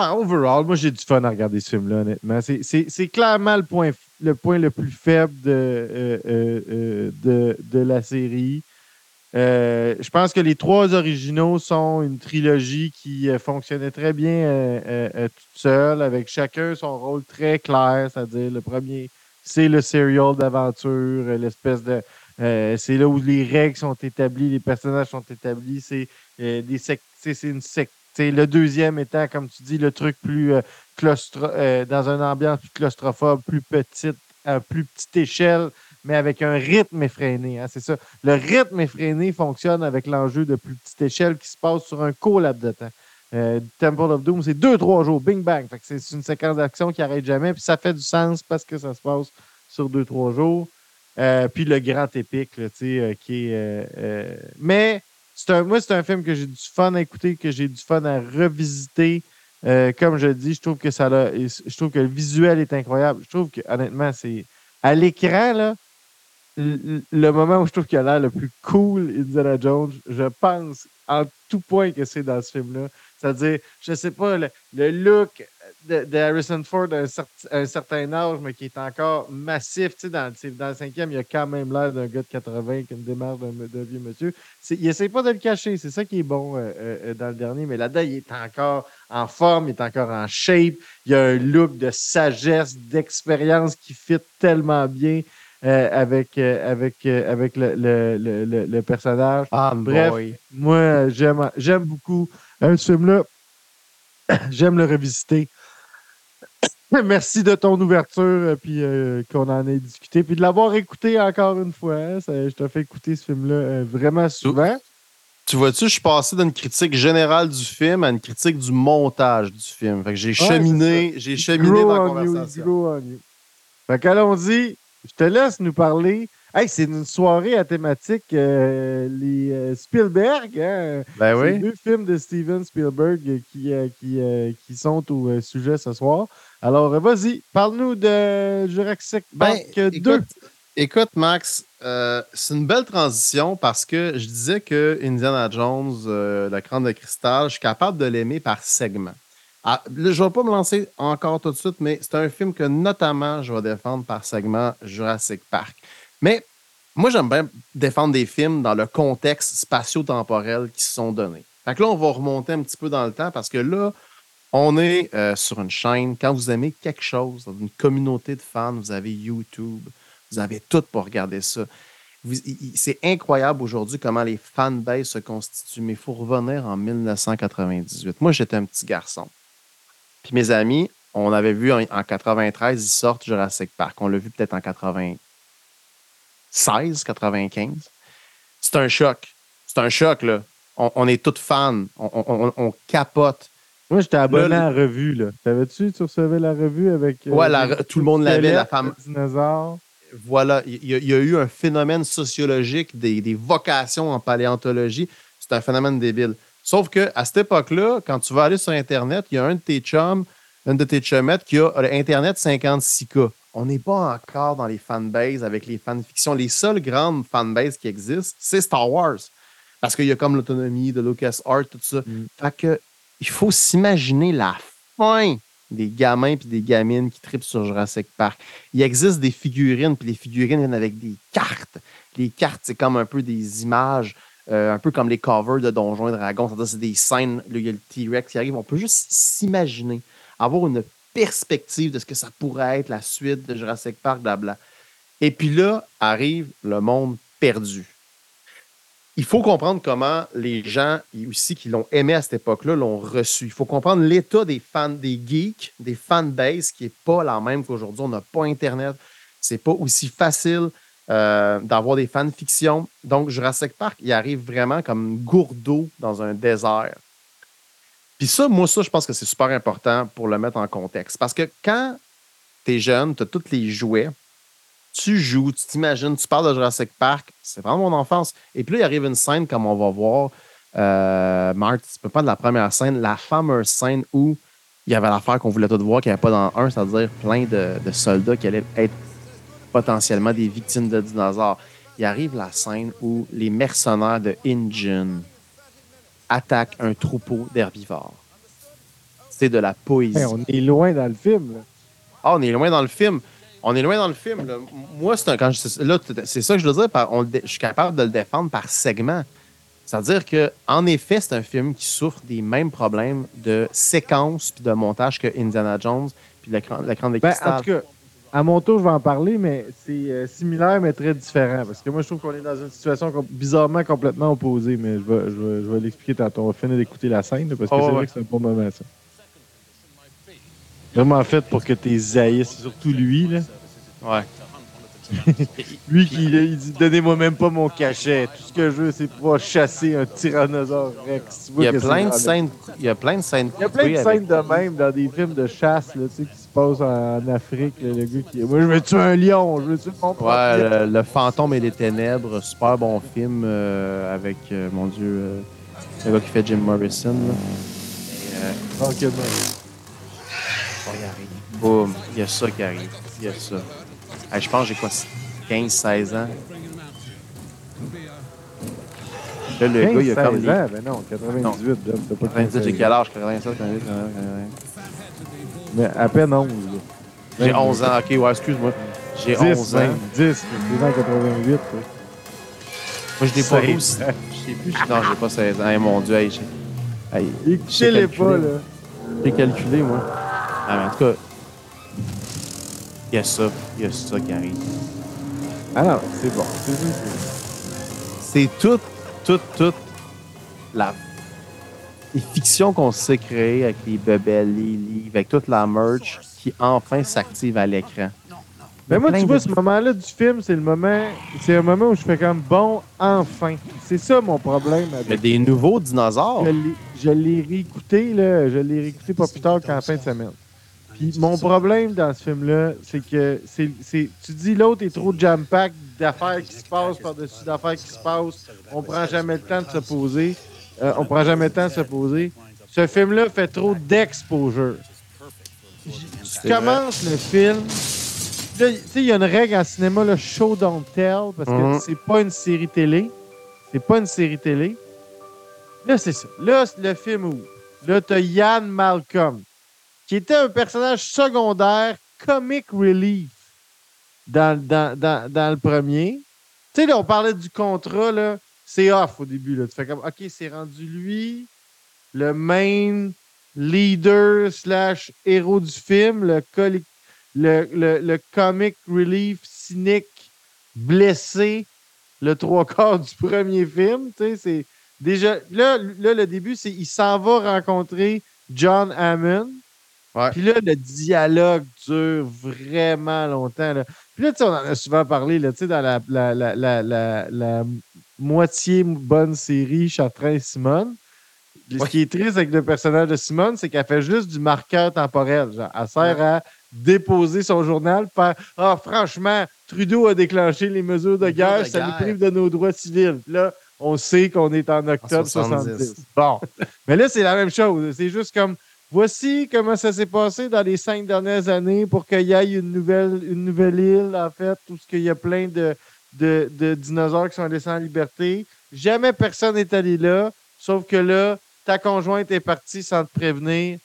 ah, overall, moi, j'ai du fun à regarder ce film-là, honnêtement. C'est clairement le point, le point le plus faible de, euh, euh, euh, de, la série. je pense que les trois originaux sont une trilogie qui fonctionnait très bien toute seule, avec chacun son rôle très clair, c'est-à-dire le premier, c'est le serial d'aventure, l'espèce de... c'est là où les règles sont établies, les personnages sont établis, c'est des c'est une secte le deuxième étant, comme tu dis, le truc plus euh, euh, dans une ambiance plus claustrophobe, plus petite, à plus petite échelle, mais avec un rythme effréné. Hein, c'est ça. Le rythme effréné fonctionne avec l'enjeu de plus petite échelle qui se passe sur un court laps de temps. Euh, Temple of Doom, c'est deux, trois jours, bing bang. c'est une séquence d'action qui n'arrête jamais, puis ça fait du sens parce que ça se passe sur deux, trois jours. puis le grand épique, qui est. mais un, moi, c'est un film que j'ai du fun à écouter, que j'ai du fun à revisiter. Euh, comme je dis, je trouve que ça je trouve que le visuel est incroyable. Je trouve que honnêtement, c'est à l'écran là, le, moment où je trouve qu'il a l'air le plus cool Indiana Jones, je pense en tout point que c'est dans ce film-là. C'est-à-dire, je sais pas, le, look de, Harrison Ford à un, certain âge, mais qui est encore massif. Tu sais, dans, dans le cinquième, il a quand même l'air d'un gars de 80 qui a une démarche d'un vieux monsieur. Il essaie pas de le cacher. C'est ça qui est bon euh, euh, dans le dernier. Mais là-dedans, il est encore en forme, il est encore en shape. Il a un look de sagesse, d'expérience qui fit tellement bien. Euh, avec, avec, avec le, le, le, personnage. Ah, Bref, moi, j'aime, j'aime beaucoup ce film-là. j'aime le revisiter. Merci de ton ouverture, euh, puis euh, qu'on en ait discuté, puis de l'avoir écouté encore une fois. hein. Ça- je te fais écouter ce film-là euh, vraiment souvent. Tu vois-tu, je suis passé d'une critique générale du film à une critique du montage du film. Fait que j'ai cheminé, j'ai cheminé Grow dans la you, conversation. grow on you. Fait qu'allons-y. Je te laisse nous parler. Hey, c'est une soirée à thématique euh, les Spielberg. Hein? Ben oui. deux films de Steven Spielberg qui, qui, qui sont au sujet ce soir. Alors, euh, vas-y, parle-nous de Jurassic Ben, Park 2. écoute, écoute, Max, euh, c'est une belle transition parce que je disais que Indiana Jones, euh, la crâne de cristal, je suis capable de l'aimer par segment. Ah, là, je ne vais pas me lancer encore tout de suite, mais c'est un film que notamment je vais défendre par segment Jurassic Park. Mais moi, j'aime bien défendre des films dans le contexte spatio-temporel qui se sont donnés. Fait que là, on va remonter un petit peu dans le temps parce que là, on est euh, sur une chaîne. Quand vous aimez quelque chose, dans une communauté de fans, vous avez YouTube, vous avez tout pour regarder ça. C'est incroyable aujourd'hui comment les fanbases se constituent, mais il faut revenir en 1998. Moi, j'étais un petit garçon. Puis mes amis, on avait vu en, en 93, ils sortent Jurassic Park. On l'a vu peut-être en 96, 95. C'est un choc. C'est un choc, là. On, est tous fans. On capote. Moi, j'étais abonné Là, à la revue. Là. T'avais-tu, tu recevais la revue avec. euh, Ouais, la tout le monde l'avait, la femme. dinosaure? Voilà, il y, a- il y a eu un phénomène sociologique des, des vocations en paléontologie. C'est un phénomène débile. Sauf que à cette époque-là, quand tu vas aller sur Internet, il y a un de tes chums, une de tes chummettes qui a Internet 56K. On n'est pas encore dans les fanbases avec les fanfictions. Les seules grandes fanbases qui existent, c'est Star Wars. Parce qu'il y a comme l'autonomie de LucasArts, tout ça. Mm. Fait que il faut s'imaginer la fin des gamins puis des gamines qui tripent sur Jurassic Park. Il existe des figurines, puis les figurines viennent avec des cartes. Les cartes, c'est comme un peu des images, euh, un peu comme les covers de Donjons et Dragons. C'est des scènes, il y a le T-Rex qui arrive. On peut juste s'imaginer, avoir une perspective de ce que ça pourrait être la suite de Jurassic Park, blabla. Et puis là, arrive le monde perdu. Il faut comprendre comment les gens aussi qui l'ont aimé à cette époque-là l'ont reçu. Il faut comprendre l'état des fans, des geeks, des fanbases qui n'est pas la même qu'aujourd'hui. On n'a pas Internet. C'est pas aussi facile euh, d'avoir des fanfictions. Donc, Jurassic Park, il arrive vraiment comme une gourde d'eau dans un désert. Puis ça, moi, ça, je pense que c'est super important pour le mettre en contexte. Parce que quand tu es jeune, tu as tous les jouets, tu joues, tu t'imagines, tu parles de Jurassic Park, c'est vraiment mon enfance. Et puis là, il arrive une scène comme on va voir, euh, Marc, tu peux pas de la première scène, la fameuse scène où il y avait l'affaire qu'on voulait tout voir, qu'il n'y avait pas dans un, c'est-à-dire plein de, de soldats qui allaient être potentiellement des victimes de dinosaures. Il arrive la scène où les mercenaires de Injun attaquent un troupeau d'herbivores. C'est de la poésie. Hey, on est loin dans le film. là. Ah, on est loin dans le film. On est loin dans le film. là. Moi, c'est un, quand je- là, c'est ça que je veux dire. par- on je suis capable de le défendre par segment. C'est-à-dire que, en effet, c'est un film qui souffre des mêmes problèmes de séquence puis de montage que Indiana Jones puis l'écran l'écran de Ben, en tout cas, à mon tour, je vais en parler, mais c'est euh, similaire, mais très différent. Parce que moi, je trouve qu'on est dans une situation com- bizarrement complètement opposée, mais je vais, je vais, je vais l'expliquer tantôt. On va finir d'écouter la scène, là, parce que Oh, c'est ouais. vrai que c'est un bon moment, ça. Vraiment fait pour que tu haïsses, surtout lui. Là. Ouais. Lui qui il dit Donnez-moi même pas mon cachet. Tout ce que je veux, c'est pouvoir chasser un tyrannosaure rex. Il y a plein de scènes. Il y a plein de scènes. Il y a plein de scènes de même dans des films de chasse là, tu sais, qui se passent en, en Afrique. là, le gars qui Moi, je veux tuer un lion, je veux tuer mon Ouais, le, le Fantôme et les Ténèbres, super bon film euh, avec, euh, mon Dieu, euh, le gars qui fait Jim Morrison. là. Et, il arrive. Boum, il y a ça qui arrive. Il y a ça. Hey, je pense que j'ai quoi, 15, 16 ans? Là, le 15, gars, il a comme 16 les... ans, ben non, 98, Dom, t'as pas 97, j'ai 15 quel âge? 87, 88, 89. Mais à peine 11. là. J'ai 22. 11 ans. OK, ouais, excuse-moi. J'ai 10 11 ans. même, 10, c'est dans 88. là. Moi, je l'ai pas vu. 16 aussi. ans. Je sais plus. Non, j'ai pas 16 ans. Hey, mon Dieu, hey, j'ai... Hey, Écoutez-les j'ai pas, là. J'ai calculé, moi. Ah, mais en tout cas, il y a ça. Il y a ça qui arrive. Ah non, c'est bon. C'est toute, toute, toute la les fictions qu'on s'est créées avec les bebelles, les livres, avec toute la merch. qui enfin s'active à l'écran. Mais moi, tu vois, ce moment-là du film, c'est le moment. C'est un moment où je fais comme bon, enfin. C'est ça mon problème Mais avec. des nouveaux dinosaures. Je l'ai- Je l'ai réécouté, là. Je l'ai réécouté pas plus tard qu'en fin de semaine. Puis mon problème dans ce film-là, c'est que c'est, c'est- tu dis l'autre est trop jam-pack d'affaires qui se passent par-dessus d'affaires qui se passent. On prend jamais le temps de se poser. Euh, on prend jamais le temps de se poser. Ce film-là fait trop d'exposure. Tu commences le film. Tu sais, il y a une règle en cinéma, le show don't tell, parce que Mhm. c'est pas une série télé. C'est pas une série télé. Là, c'est ça. Là, c'est le film où? Là, t'as Yann Malcolm, qui était un personnage secondaire, comic relief, dans, le premier. Tu sais, là, on parlait du contrat, là. C'est off au début, là. Tu fais comme, OK, c'est rendu lui, le main leader slash héros du film, le comic relief cynique blessé le trois quarts du premier film. Tu sais, c'est déjà. Là, là, le début, c'est il s'en va rencontrer John Hammond. Ouais. Puis là, le dialogue dure vraiment longtemps. Là. Puis là, tu sais, on en a souvent parlé, là, tu sais, dans la, la, la, la, moitié bonne série Chartrain et Simone. Ce qui est triste avec le personnage de Simone, c'est qu'elle fait juste du marqueur temporel. Genre, elle sert à déposer son journal, faire Ah, franchement, Trudeau a déclenché les mesures de guerre, ça nous prive de nos droits civils. Là, on sait qu'on est en octobre En 70. 70. Bon. Mais là, c'est la même chose. C'est juste comme voici comment ça s'est passé dans les cinq dernières années pour qu'il y ait une nouvelle, une nouvelle île, en fait, où il y a plein de, de, de dinosaures qui sont laissés en liberté. Jamais personne n'est allé là, sauf que là, ta conjointe est partie sans te prévenir.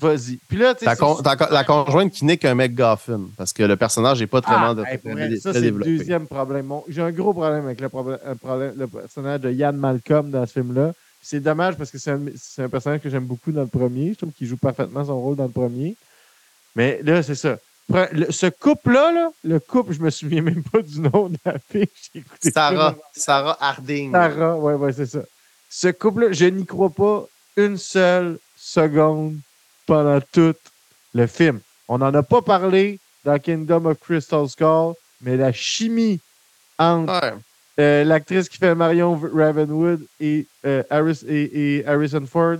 Vas-y. Puis là, tu sais, Ta con- ta la conjointe qui n'est qu'un McGuffin, parce que le personnage n'est pas vraiment ah, de, hey, pour très vrai, dé- ça, très c'est le deuxième problème. J'ai un gros problème avec le, problème- le personnage de Yann Malcolm dans ce film-là. C'est dommage parce que c'est un, un personnage que j'aime beaucoup dans le premier. Je trouve qu'il joue parfaitement son rôle dans le premier. Mais là, c'est ça. Le- ce couple-là, là, le couple, je me souviens même pas du nom de la fille. J'ai écouté Sarah. Sarah Harding. Sarah, ouais, ouais, c'est ça. Ce couple-là, je n'y crois pas une seule seconde pendant tout le film. On n'en a pas parlé dans Kingdom of Crystal Skull, mais la chimie entre Ouais. Euh, l'actrice qui fait Marion Ravenwood et, euh, et, Harrison Ford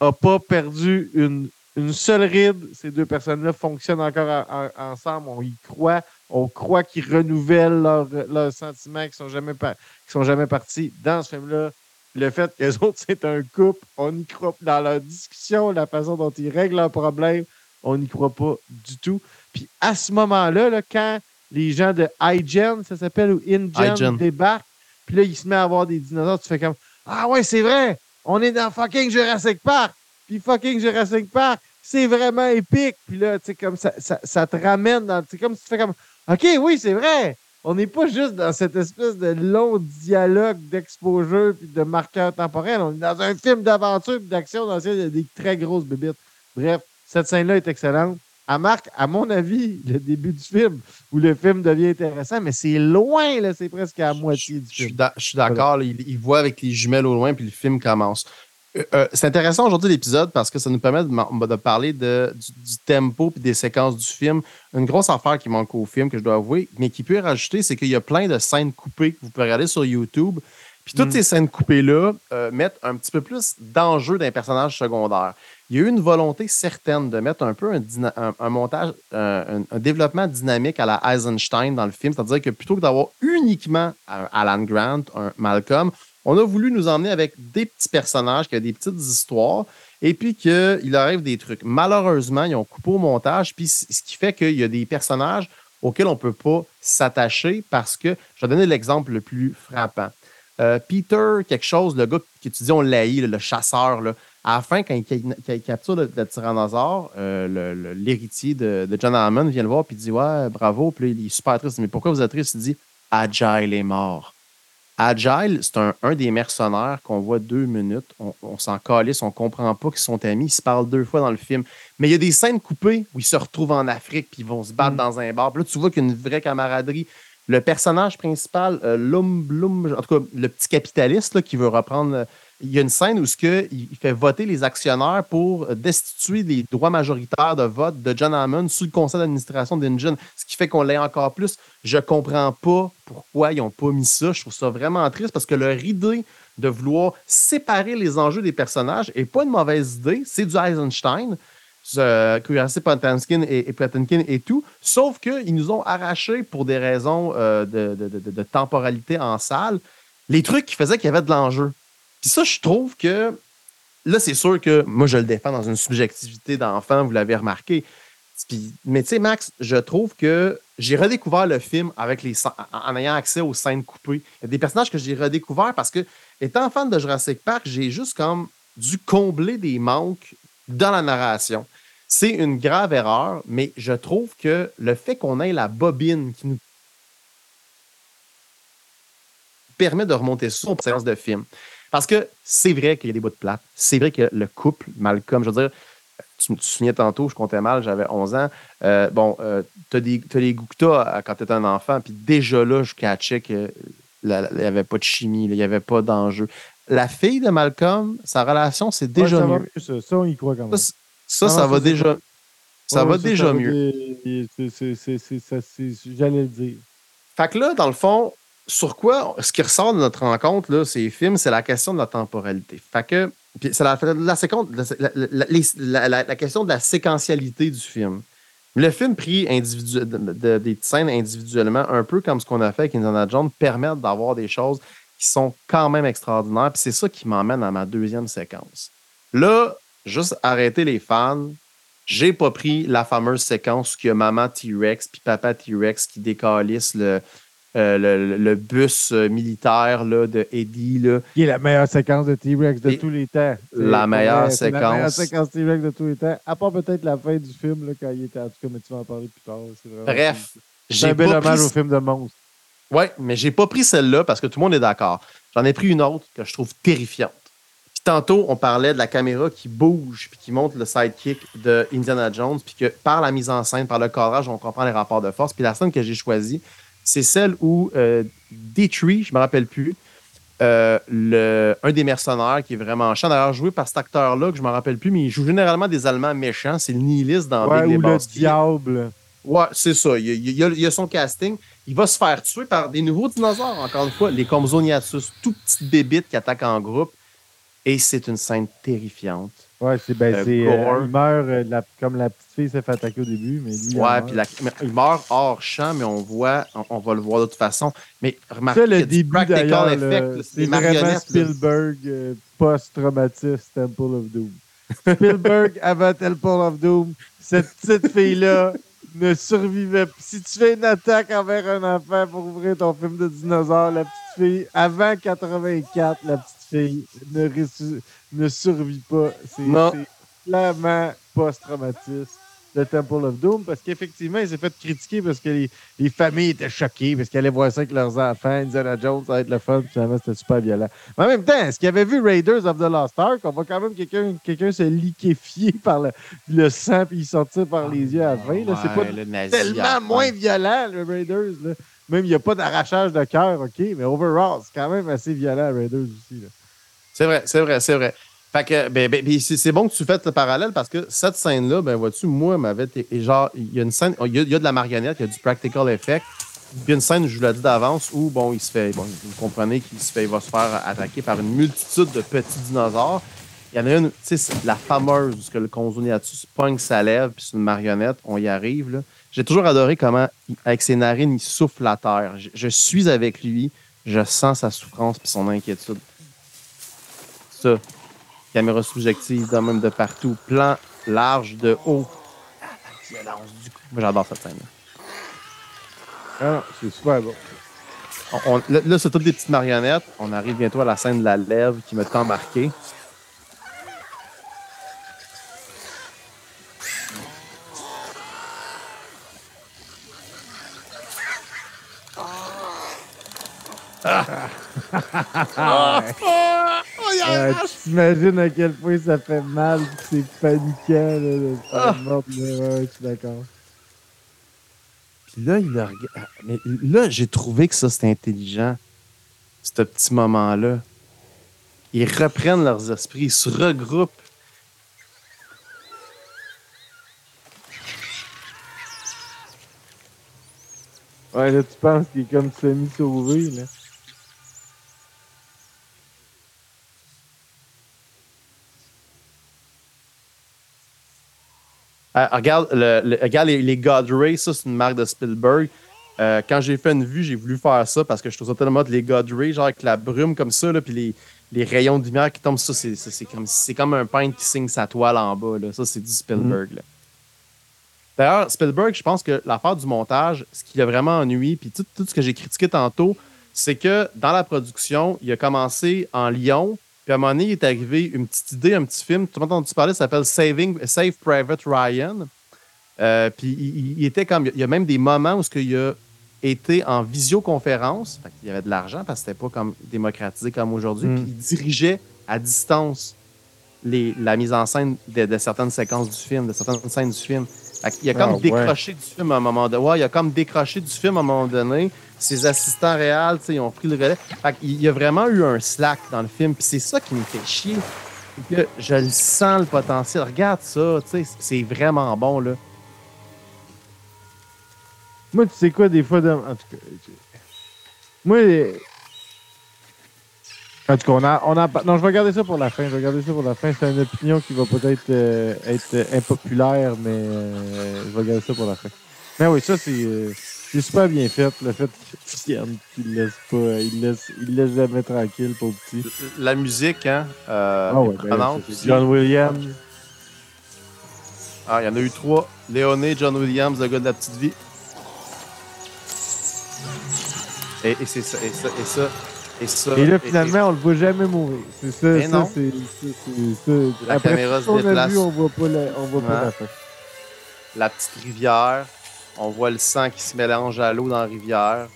a pas perdu une, seule ride. Ces deux personnes-là fonctionnent encore en- en- ensemble. On y croit. On croit qu'ils renouvellent leurs leurs sentiments qui qui sont jamais partis. Dans ce film-là, le fait que les autres, c'est un couple, on y croit dans leur discussion, la façon dont ils règlent leurs problèmes, on n'y croit pas du tout. Puis à ce moment-là, là, quand les gens de iGen, ça s'appelle, ou InGen débarquent, puis là, ils se mettent à avoir des dinosaures, tu fais comme Ah ouais, c'est vrai, on est dans fucking Jurassic Park. Puis fucking Jurassic Park, c'est vraiment épique. Puis là, tu sais, comme ça, ça, ça te ramène dans. C'est comme si tu fais comme OK, oui, c'est vrai. On n'est pas juste dans cette espèce de long dialogue d'exposure puis de marqueur temporel. On est dans un film d'aventure puis d'action dans lequel il y a des très grosses bébites. Bref, cette scène-là est excellente. Elle marque, à mon avis, le début du film où le film devient intéressant, mais c'est loin, là, c'est presque à la moitié du film. je suis d'accord. Il, il voit avec les jumelles au loin, puis le film commence. Euh, euh, c'est intéressant aujourd'hui l'épisode parce que ça nous permet de, parler de, du, du tempo et des séquences du film. Une grosse affaire qui manque au film, que je dois avouer, mais qui peut rajouter, c'est qu'il y a plein de scènes coupées que vous pouvez regarder sur YouTube. Puis toutes Mm. ces scènes coupées-là euh, mettent un petit peu plus d'enjeu d'un personnage secondaire. Il y a eu une volonté certaine de mettre un peu un, montage, euh, un, développement dynamique à la Eisenstein dans le film. C'est-à-dire que plutôt que d'avoir uniquement un Alan Grant, un Malcolm, on a voulu nous emmener avec des petits personnages qui ont des petites histoires et puis qu'il arrive des trucs. Malheureusement, ils ont coupé au montage, puis ce qui fait qu'il y a des personnages auxquels on ne peut pas s'attacher parce que, je vais donner l'exemple le plus frappant. Euh, Peter, quelque chose, le gars que tu dis, on l'haït, le chasseur, là, à la fin, quand il, capture le, le tyrannosaure, euh, l'héritier de, de John Hammond vient le voir puis dit Ouais, bravo. Puis là, il est super triste. Mais pourquoi vous êtes triste Il dit Agile est mort. Agile, c'est un, un des mercenaires qu'on voit deux minutes. On, on s'en calisse, on comprend pas qu'ils sont amis. Ils se parlent deux fois dans le film. Mais il y a des scènes coupées où ils se retrouvent en Afrique puis ils vont se battre Mm. dans un bar. Puis là, tu vois qu'il y a une vraie camaraderie. Le personnage principal, euh, Lum en tout cas, le petit capitaliste là, qui veut reprendre il y a une scène où ce que, il fait voter les actionnaires pour destituer les droits majoritaires de vote de John Hammond sous le conseil d'administration d'Engine, ce qui fait qu'on l'ait encore plus. Je comprends pas pourquoi ils n'ont pas mis ça. Je trouve ça vraiment triste parce que leur idée de vouloir séparer les enjeux des personnages n'est pas une mauvaise idée. C'est du Eisenstein. Euh, Potemkin et, et et tout, sauf qu'ils nous ont arraché pour des raisons euh, de, temporalité en salle les trucs qui faisaient qu'il y avait de l'enjeu. Puis ça, je trouve que là, c'est sûr que moi, je le défends dans une subjectivité d'enfant, vous l'avez remarqué. mais tu sais, Max, je trouve que j'ai redécouvert le film avec les en ayant accès aux scènes coupées. Il y a des personnages que j'ai redécouverts parce que, étant fan de Jurassic Park, j'ai juste comme dû combler des manques dans la narration. C'est une grave erreur, mais je trouve que le fait qu'on ait la bobine qui nous permet de remonter sur une séance de film. Parce que c'est vrai qu'il y a des bouts de plate. C'est vrai que le couple, Malcolm, je veux dire, tu me souviens tantôt, je comptais mal, j'avais 11 ans. Euh, bon, euh, tu as, les goûts que tu quand tu es un enfant, puis déjà là, je catchais qu'il n'y avait pas de chimie, il n'y avait pas d'enjeu. La fille de Malcolm, sa relation, c'est déjà mieux. ça. ça. on y croit quand même. Ça, ça, va déjà. Ça va déjà mieux. J'allais le dire. Fait que là, dans le fond, sur quoi, ce qui ressort de notre rencontre, là, ces films, c'est la question de la temporalité. Fait que, c'est la, question de la séquentialité du film. Le film pris des scènes individuellement, un peu comme ce qu'on a fait avec Indiana Jones, permettent d'avoir des choses qui sont quand même extraordinaires. Puis c'est ça qui m'emmène à ma deuxième séquence. Là, juste arrêter les fans. J'ai pas pris la fameuse séquence où il y a maman T-Rex puis papa T-Rex qui décalissent le, euh, le, bus euh, militaire là, de Eddie. Là. Qui est la meilleure séquence de T-Rex de tous les temps. La meilleure séquence. La meilleure séquence T-Rex de tous les temps. À part peut-être la fin du film, là, quand il était. En tout cas, mais tu vas en parler plus tard. Bref. J'ai un bel hommage au film de monstre. Oui, mais j'ai pas pris celle-là parce que tout le monde est d'accord. J'en ai pris une autre que je trouve terrifiante. Puis tantôt, on parlait de la caméra qui bouge puis qui montre le sidekick de Indiana Jones, puis que par la mise en scène, par le cadrage, on comprend les rapports de force. Puis la scène que j'ai choisie, c'est celle où euh, Dietrich, je ne me rappelle plus, euh, le, un des mercenaires qui est vraiment chiant, d'ailleurs joué par cet acteur-là, que je ne me rappelle plus, mais il joue généralement des Allemands méchants. C'est le nihiliste dans ouais, Big ou le diable. Ouais, c'est ça. Il, il, a, son casting. Il va se faire tuer par des nouveaux dinosaures, encore une fois, les Compsognathus, tout petites bébites qui attaquent en groupe. Et c'est une scène terrifiante. Ouais, c'est ben, euh, euh, il meurt euh, comme la petite fille s'est fait attaquer au début, mais lui, ouais, puis il meurt hors champ, mais on voit, on, va le voir de toute façon. Mais remarquez, le début practical effect, c'est vraiment Spielberg post-traumatiste Temple of Doom. Spielberg avant Temple of Doom, cette petite fille-là ne survivait pas. Si tu fais une attaque envers un enfant pour ouvrir ton film de dinosaure, la petite fille, avant 84, la petite fille ne, ne survit pas. C'est clairement post-traumatiste de Temple of Doom parce qu'effectivement, il s'est fait critiquer parce que les, familles étaient choquées parce qu'elles allaient voir ça avec leurs enfants. Indiana Jones, ça va être le fun. Finalement, c'était super violent. Mais en même temps, est-ce qu'il avait vu Raiders of the Lost Ark? On voit quand même quelqu'un quelqu'un se liquéfier par le, sang puis sortir par les yeux à 20. c'est pas tellement moins violent, le Raiders. Même, il n'y a pas d'arrachage de cœur, OK, mais overall, c'est quand même assez violent, Raiders aussi. C'est vrai, c'est vrai, c'est vrai. Fait que, ben, ben c'est bon que tu fasses le parallèle parce que cette scène-là, ben, vois-tu, moi, m'avait. Genre, il y a une scène, il y, a, de la marionnette, il y a du practical effect. Puis y a une scène, je vous l'ai dit d'avance, où, bon, il se fait. Bon, vous comprenez qu'il se fait, il va se faire attaquer par une multitude de petits dinosaures. Il y en a une, tu sais, la fameuse, que le Consoniatus pogne sa lèvre, puis c'est une marionnette, on y arrive, là. J'ai toujours adoré comment, avec ses narines, il souffle la terre. Je, suis avec lui, je sens sa souffrance puis son inquiétude. Ça, caméra subjective, de même de partout, plan large de haut. Ah, la violence du coup. Moi, j'adore cette scène-là. Ah, c'est super bon. là, c'est toutes des petites marionnettes. On arrive bientôt à la scène de la lèvre qui m'a tant marqué. T'imagines à quel point ça fait mal, c'est paniquant là, de ah. là. Ouais, je suis d'accord. Puis là, il a regardé. Mais là, j'ai trouvé que ça, c'était intelligent, ce petit moment-là. ils reprennent leurs esprits, ils se regroupent. Ouais, là, tu penses qu'il est comme semi-sauvé, là. Euh, regarde, le, le- regarde les, les God Ray, ça, c'est une marque de Spielberg. Euh, quand j'ai fait une vue, j'ai voulu faire ça parce que je trouve ça tellement hot, les God Ray, genre avec la brume comme ça, là, puis les, les rayons de lumière qui tombent, ça, c'est, ça, c'est comme, c'est comme un peintre qui signe sa toile en bas. Là. Ça, c'est du Spielberg. là. D'ailleurs, Spielberg, je pense que l'affaire du montage, ce qui a vraiment ennuyé, puis tout, tout ce que j'ai critiqué tantôt, c'est que dans la production, il a commencé en Lyon, puis à un moment donné, il est arrivé une petite idée, un petit film, tout le monde a entendu parler, ça s'appelle Saving, Save Private Ryan. Euh, puis il, était comme. Il y a même des moments où ce qu'il a été en visioconférence. Fait il y avait de l'argent parce que c'était pas comme démocratisé comme aujourd'hui. Mm. Puis il dirigeait à distance les, la mise en scène de, de certaines séquences du film, de certaines scènes du film. Il a comme Ah, ouais. décroché du film à un moment donné. Ouais, il a comme décroché du film à un moment donné. Ses assistants réels, ils ont pris le relais. Fait il y a vraiment eu un slack dans le film. C'est ça qui me fait chier. Que je le sens le potentiel. Regarde ça, c'est vraiment bon, là. Moi, tu sais quoi, des fois, en tout cas. Moi, en tout cas, on a, on a. Non, je vais garder ça pour la fin. Je vais garder ça pour la fin. C'est une opinion qui va peut-être euh, être impopulaire, mais euh, je vais garder ça pour la fin. Mais oui, ça, c'est euh, c'est super bien fait. Le fait qu'il laisse pas. Il laisse, il laisse jamais tranquille, pour petit. La musique, hein, euh, Ah ouais, ben. John Williams. Ah, il y en a eu trois. Léoné, John Williams, le gars de la petite vie. Et, et c'est ça, et ça, et ça, et ça. Et là, finalement, on le voit jamais mourir. C'est ça, ça, non. c'est ça. La Après caméra tout se a déplace. vu, on voit pas la, on voit pas Ouais. la fin. la petite rivière. On voit le sang qui se mélange à l'eau dans la rivière.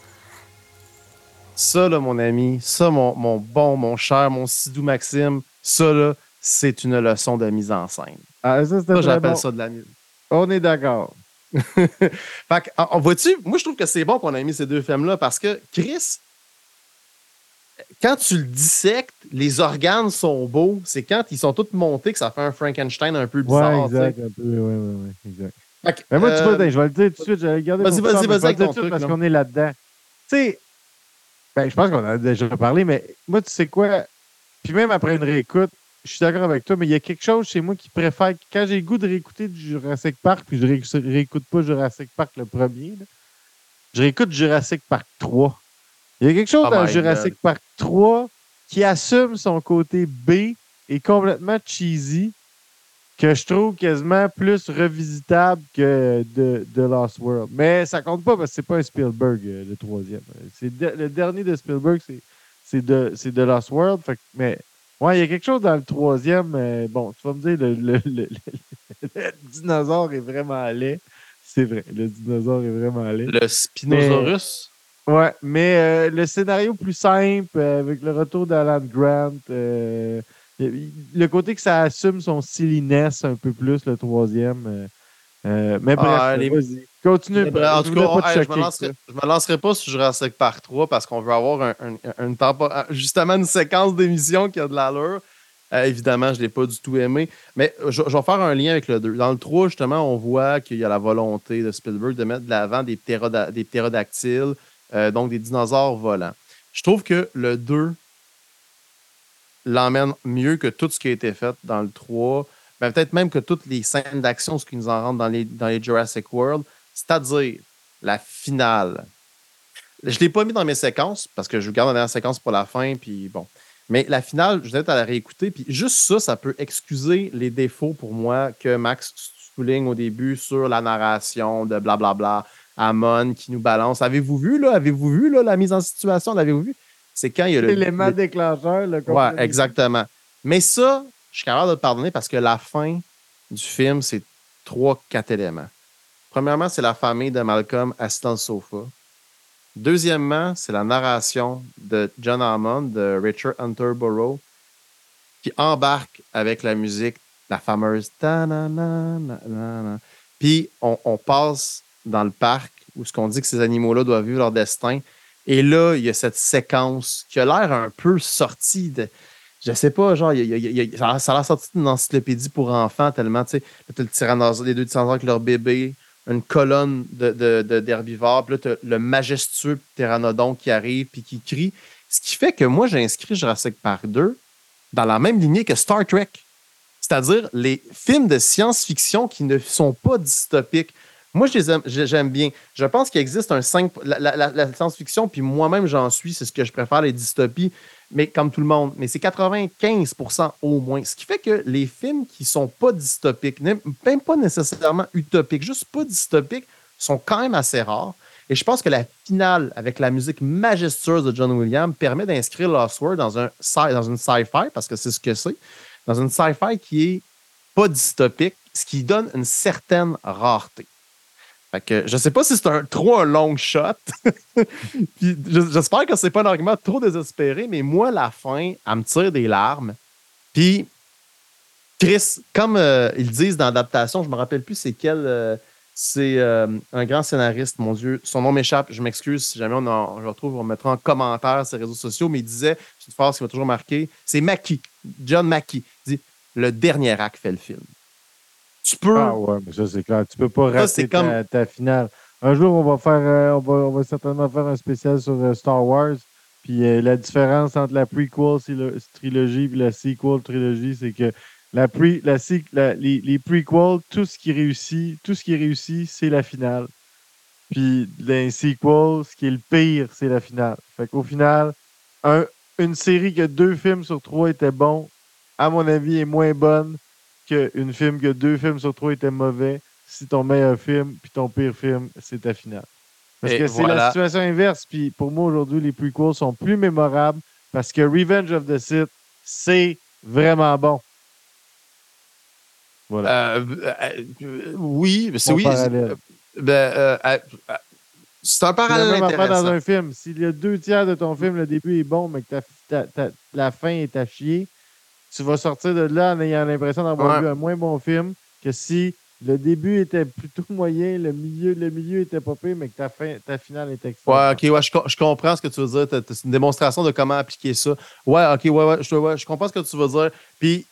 Ça, là, mon ami, ça, mon, mon bon, mon cher, mon Sidou Maxime, ça, là, c'est une leçon de mise en scène. Ah, ça, j'appelle bon. ça de la mise. On est d'accord. Fait que, en vois-tu, moi, je trouve que c'est bon qu'on ait mis ces deux films-là parce que, Chris, quand tu le dissectes, les organes sont beaux. C'est quand ils sont tous montés que ça fait un Frankenstein un peu bizarre. Ouais, tu sais. exact. Un peu, ouais, ouais, ouais, exact. Mais moi, tu euh, vois, attends, je vais le dire tout de suite, j'allais le garder. Vas-y, vas-y, vas-y truc, Parce qu'on est là-dedans. Tu sais, ben, je pense qu'on en a déjà parlé, mais moi, tu sais quoi? Puis même après une réécoute, je suis d'accord avec toi, mais il y a quelque chose chez moi qui préfère. Quand j'ai le goût de réécouter du Jurassic Park, puis je ré- réécoute pas Jurassic Park le premier, là, je réécoute Jurassic Park 3. Il y a quelque chose Oh dans Jurassic Park 3 qui assume son côté B et complètement cheesy que je trouve quasiment plus revisitable que de, de Lost World. Mais ça compte pas parce que c'est pas un Spielberg, euh, le troisième. C'est de- le dernier de Spielberg, c'est, c'est, de, c'est de Lost World. Fait mais ouais, il y a quelque chose dans le troisième. euh, bon, tu vas me dire, le, le, le- dinosaure est vraiment laid. C'est vrai, le dinosaure est vraiment laid. Le Spinosaurus? Ouais, mais euh, le scénario plus simple, euh, avec le retour d'Alan Grant, le côté que ça assume son silliness un peu plus, le troisième. euh, euh, mais bref, Ah, les- vas-y. Continue. En je tout cas, pas te hey, je, me lancerai, je me lancerai pas sur Jurassic Park 3 parce qu'on veut avoir un, un- une tempo- justement une séquence d'émission qui a de l'allure. Euh, évidemment, je ne l'ai pas du tout aimé. Mais je, je vais faire un lien avec le 2. Dans le 3, justement, on voit qu'il y a la volonté de Spielberg de mettre de l'avant des, ptéroda- des ptérodactyles, euh, donc des dinosaures volants. Je trouve que le 2 l'emmène mieux que tout ce qui a été fait dans le 3. Ben, Peut-être même que toutes les scènes d'action, ce qui nous en rentre dans les, dans les Jurassic World, c'est-à-dire la finale. Je ne l'ai pas mis dans mes séquences parce que je garde la dernière séquence pour la fin, puis bon. Mais la finale, je vais à la réécouter, puis juste ça, ça peut excuser les défauts pour moi que Max souligne au début sur la narration de blablabla, Amon qui nous balance. Avez-vous vu, là? Avez-vous vu, là, la mise en situation? L'avez-vous vu? C'est quand il y a le. L'élément le- déclencheur. Le Ouais, exactement. Mais ça, je suis capable de le pardonner parce que la fin du film, c'est trois, quatre éléments. Premièrement, c'est la famille de Malcolm assis dans le sofa. Deuxièmement, c'est la narration de John Hammond, de Richard Hunter Burroughs, qui embarque avec la musique, la fameuse. Puis on, on passe dans le parc où ce qu'on dit que ces animaux-là doivent vivre leur destin. Et là, il y a cette séquence qui a l'air un peu sortie de. je sais pas, genre, ça a l'air sorti d'une encyclopédie pour enfants tellement, tu sais, le tyrannosaure, les deux tyrannosaures avec leur bébé, une colonne de, de, d'herbivores, puis là, t'as le majestueux pteranodon qui arrive puis qui crie. Ce qui fait que moi, j'ai inscrit Jurassic Park 2 dans la même lignée que Star Trek. C'est-à-dire les films de science-fiction qui ne sont pas dystopiques. Moi, j'aime bien. Je pense qu'il existe un 5. La, la- la- science-fiction, puis moi-même, j'en suis, c'est ce que je préfère, les dystopies, mais comme tout le monde. Mais c'est 95% au moins. Ce qui fait que les films qui sont pas dystopiques, même pas nécessairement utopiques, juste pas dystopiques, sont quand même assez rares. Et je pense que la finale, avec la musique majestueuse de John Williams, permet d'inscrire Lost World dans, un, dans une sci-fi, parce que c'est ce que c'est, dans une sci-fi qui est pas dystopique, ce qui donne une certaine rareté. Fait que je sais pas si c'est un, trop un long shot. Puis je- j'espère que c'est pas un argument trop désespéré, mais moi, la fin, elle me tire des larmes. Puis, Chris, comme euh, ils disent dans l'adaptation, je me rappelle plus c'est quel. euh, c'est euh, un grand scénariste, mon Dieu. Son nom m'échappe. Je m'excuse si jamais on, en- le retrouve, on le mettra en commentaire sur les réseaux sociaux. Mais il disait, c'est une phrase qui m'a toujours marqué c'est Mackie, John Mackie. Il dit Le dernier acte fait le film. Tu peux. Ah ouais, mais ça, c'est clair. Tu peux pas Ça, rater ta, finale. Un jour, on va faire, euh, on, va, on va certainement faire un spécial sur euh, Star Wars. Puis euh, la différence entre la prequel trilogie et la sequel trilogie, c'est que la pre, la, la- les, les prequels, tout ce qui réussit, tout ce qui est réussi, c'est la finale. Puis les sequels, ce qui est le pire, c'est la finale. Fait qu'au final, un- une série que deux films sur trois étaient bons, à mon avis, est moins bonne qu'une film que deux films sur trois étaient mauvais si ton meilleur film puis ton pire film, c'est ta finale. Parce Et que c'est la situation inverse. Puis pour moi, aujourd'hui, les prequels sont plus mémorables parce que Revenge of the Sith, c'est vraiment bon. Voilà. Euh, euh, euh, oui, c'est oui. c'est- ben, euh, euh, euh, c'est un parallèle affaire dans intéressant. un film. Si les deux tiers de ton film, le début est bon, mais que ta- ta- ta- la fin est à chier, tu vas sortir de là en ayant l'impression d'avoir Ouais. vu un moins bon film que si le début était plutôt moyen, le milieu, le milieu était pas pire, mais que ta, fin, ta finale était Ouais, excellente. ok, ouais, je, je comprends ce que tu veux dire. C'est une démonstration de comment appliquer ça. Ouais, ok, ouais, ouais, je, ouais, je comprends ce que tu veux dire. Puis,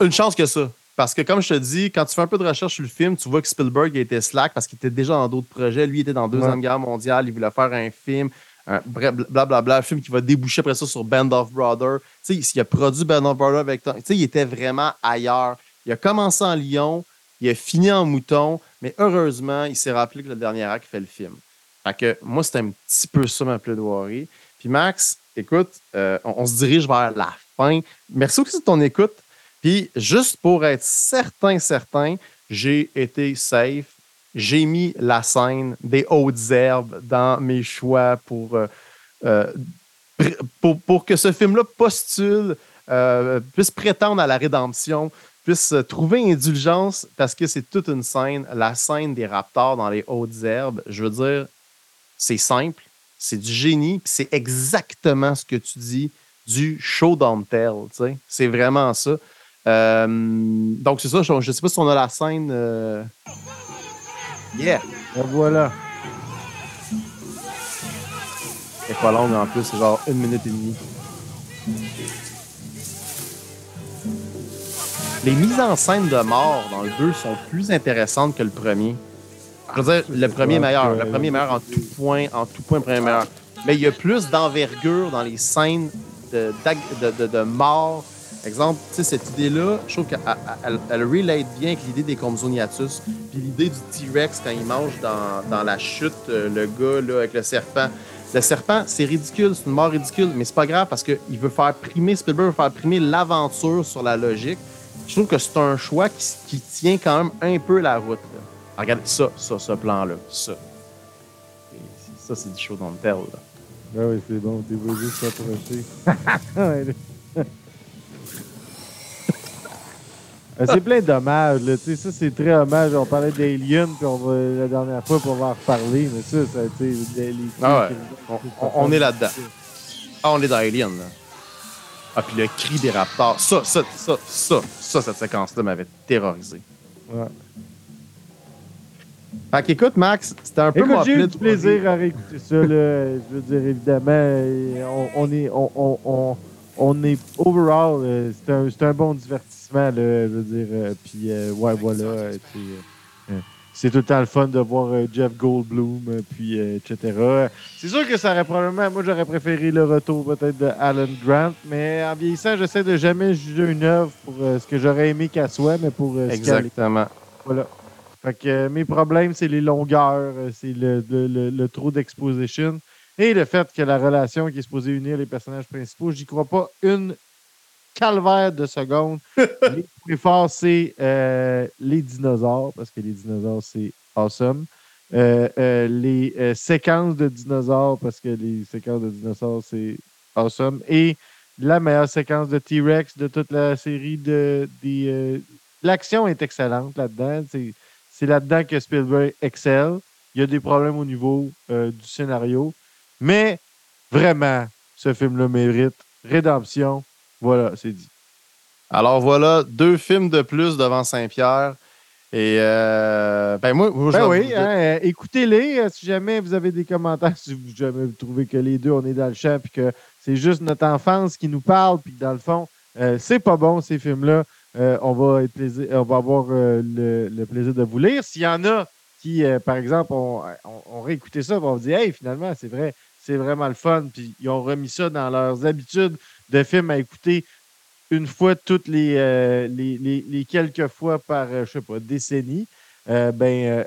une chance que ça. Parce que, comme je te dis, quand tu fais un peu de recherche sur le film, tu vois que Spielberg été slack parce qu'il était déjà dans d'autres projets. Lui, il était dans la Deuxième Ouais. Guerre mondiale. Il voulait faire un film, blablabla, un film qui va déboucher après ça sur Band of Brothers. Tu sais, il a produit Band of Brothers avec. Tu sais, il était vraiment ailleurs. Il a commencé en Lyon, il a fini en mouton, mais heureusement, il s'est rappelé que le dernier acte fait le film. Fait que moi, c'était un petit peu ça ma plaidoirie. Puis Max, écoute, euh, on se dirige vers la fin. Merci aussi de ton écoute. Puis juste pour être certain, certain, j'ai été safe. J'ai mis la scène des hautes herbes dans mes choix pour, euh, euh, que ce film-là postule, euh, puisse prétendre à la rédemption, puisse trouver indulgence parce que c'est toute une scène, la scène des raptors dans les hautes herbes. Je veux dire, c'est simple, c'est du génie, puis c'est exactement ce que tu dis du show sais. C'est vraiment ça. Donc, c'est ça. Je ne sais pas si on a la scène. Yeah! Et voilà. C'est pas longue en plus, c'est genre une minute et demie. Les mises en scène de mort dans le 2 sont plus intéressantes que le premier. Je veux dire, le premier est meilleur. Le premier est meilleur en tout point. En tout point, premier est meilleur. Mais il y a plus d'envergure dans les scènes de, de, de- de mort. Exemple, tu sais, cette idée-là, je trouve qu'elle elle, elle relate bien avec l'idée des Compsognathus. Puis l'idée du T-Rex quand il mange dans, dans la chute, euh, le gars là, avec le serpent. Le serpent, c'est ridicule, c'est une mort ridicule, mais c'est pas grave parce qu'il veut faire primer, Spielberg veut faire primer l'aventure sur la logique. Je trouve que c'est un choix qui, qui tient quand même un peu la route. là. Regarde ça, ça, ce plan-là, ça. Et Ça, c'est du show dans le tel. Là. Ben oui, c'est bon, t'es beau juste s'approcher. c'est plein d'hommages, là. Ça, c'est très hommage. On parlait d'Alien, puis on va, la dernière fois, on va en reparler. Mais ça, ça a été Ah ouais. On, qui- on- on est là-dedans. Ah, on est dans Alien, là. Ah, puis le cri des raptors. Ça, ça, ça, ça, ça, cette séquence-là m'avait terrorisé. Ouais. Fait qu'écoute, Max, c'était un peu Écoute, j'ai eu du plaisir à réécouter ça. Là. Je veux dire, évidemment, on, on est, on, on, on, on est overall, euh, c'est un, c'est un bon divertissement, là, je veux dire. euh, puis, euh, ouais, voilà. euh, c'est, euh, c'est tout le temps le fun de voir Jeff Goldblum, puis euh, etc. C'est sûr que ça aurait probablement, moi j'aurais préféré le retour peut-être de Alan Grant, mais en vieillissant, j'essaie de jamais juger une œuvre pour euh, ce que j'aurais aimé qu'elle soit, mais pour euh, ce. Exactement. Voilà. Fait que euh, mes problèmes, c'est les longueurs, c'est le, le- le- le trop d'exposition et le fait que la relation qui est supposée unir les personnages principaux, j'y crois pas une calvaire de seconde. les plus forts, c'est euh, les dinosaures, parce que les dinosaures, c'est awesome. Euh, euh, les séquences de dinosaures, parce que les séquences de dinosaures, c'est awesome. Et la meilleure séquence de T-Rex de toute la série de L'action est excellente là-dedans. C'est, c'est là-dedans que Spielberg excelle. Il y a des problèmes au niveau du scénario. Mais vraiment, ce film-là mérite rédemption. Voilà, c'est dit. Alors voilà, deux films de plus devant Saint-Pierre. Et euh, ben moi, moi, Ben oui, vous- hein, euh, écoutez-les euh, si jamais vous avez des commentaires, si vous jamais vous trouvez que les deux, on est dans le champ, puis que c'est juste notre enfance qui nous parle, puis que dans le fond, euh, c'est pas bon ces films-là. Euh, on va être plaisir, on va avoir le, le plaisir de vous lire. S'il y en a qui, par exemple, ont, réécouté ça, vont dire Hey, finalement, c'est vrai, c'est vraiment le fun. Puis ils ont remis ça dans leurs habitudes de films à écouter une fois toutes les, euh, quelques fois par, euh, je sais pas, décennie. Euh, ben,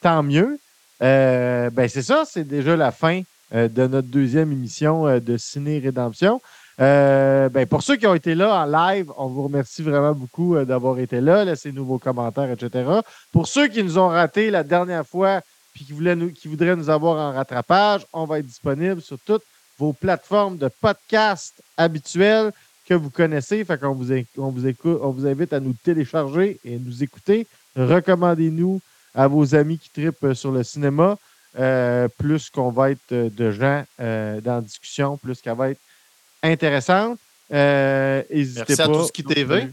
tant mieux. Ben, c'est ça, c'est déjà la fin de notre deuxième émission de Ciné Rédemption. Ben, pour ceux qui ont été là en live, on vous remercie vraiment beaucoup d'avoir été là. Laissez-nous vos commentaires, etc. Pour ceux qui nous ont ratés la dernière fois puis qui, voulaient qui voudraient nous avoir en rattrapage, on va être disponible sur toutes vos plateformes de podcast habituelles que vous connaissez. Fait qu'on vous, on vous, écoute, on vous invite à nous télécharger et nous écouter. Recommandez-nous à vos amis qui tripent sur le cinéma. euh, plus qu'on va être euh, de gens euh, dans la discussion, plus qu'elle va être intéressante. Euh, Merci à pas. Touski TV.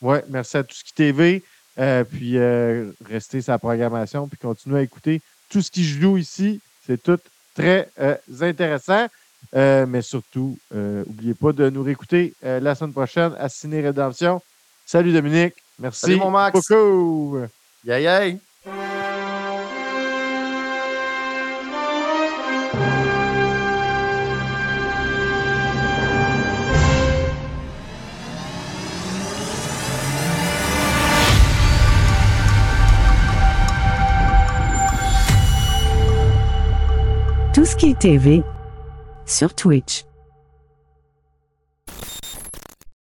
Oui, merci à Touski TV. Euh, puis euh, restez sa programmation, puis continuez à écouter tout ce qui joue ici. C'est tout très euh, intéressant. Euh, mais surtout, n'oubliez pas de nous réécouter euh, la semaine prochaine à Ciné Rédemption. Salut Dominique. Merci. Salut, mon Max. beaucoup. Yay, yay. Tout ce qui est TV sur Twitch.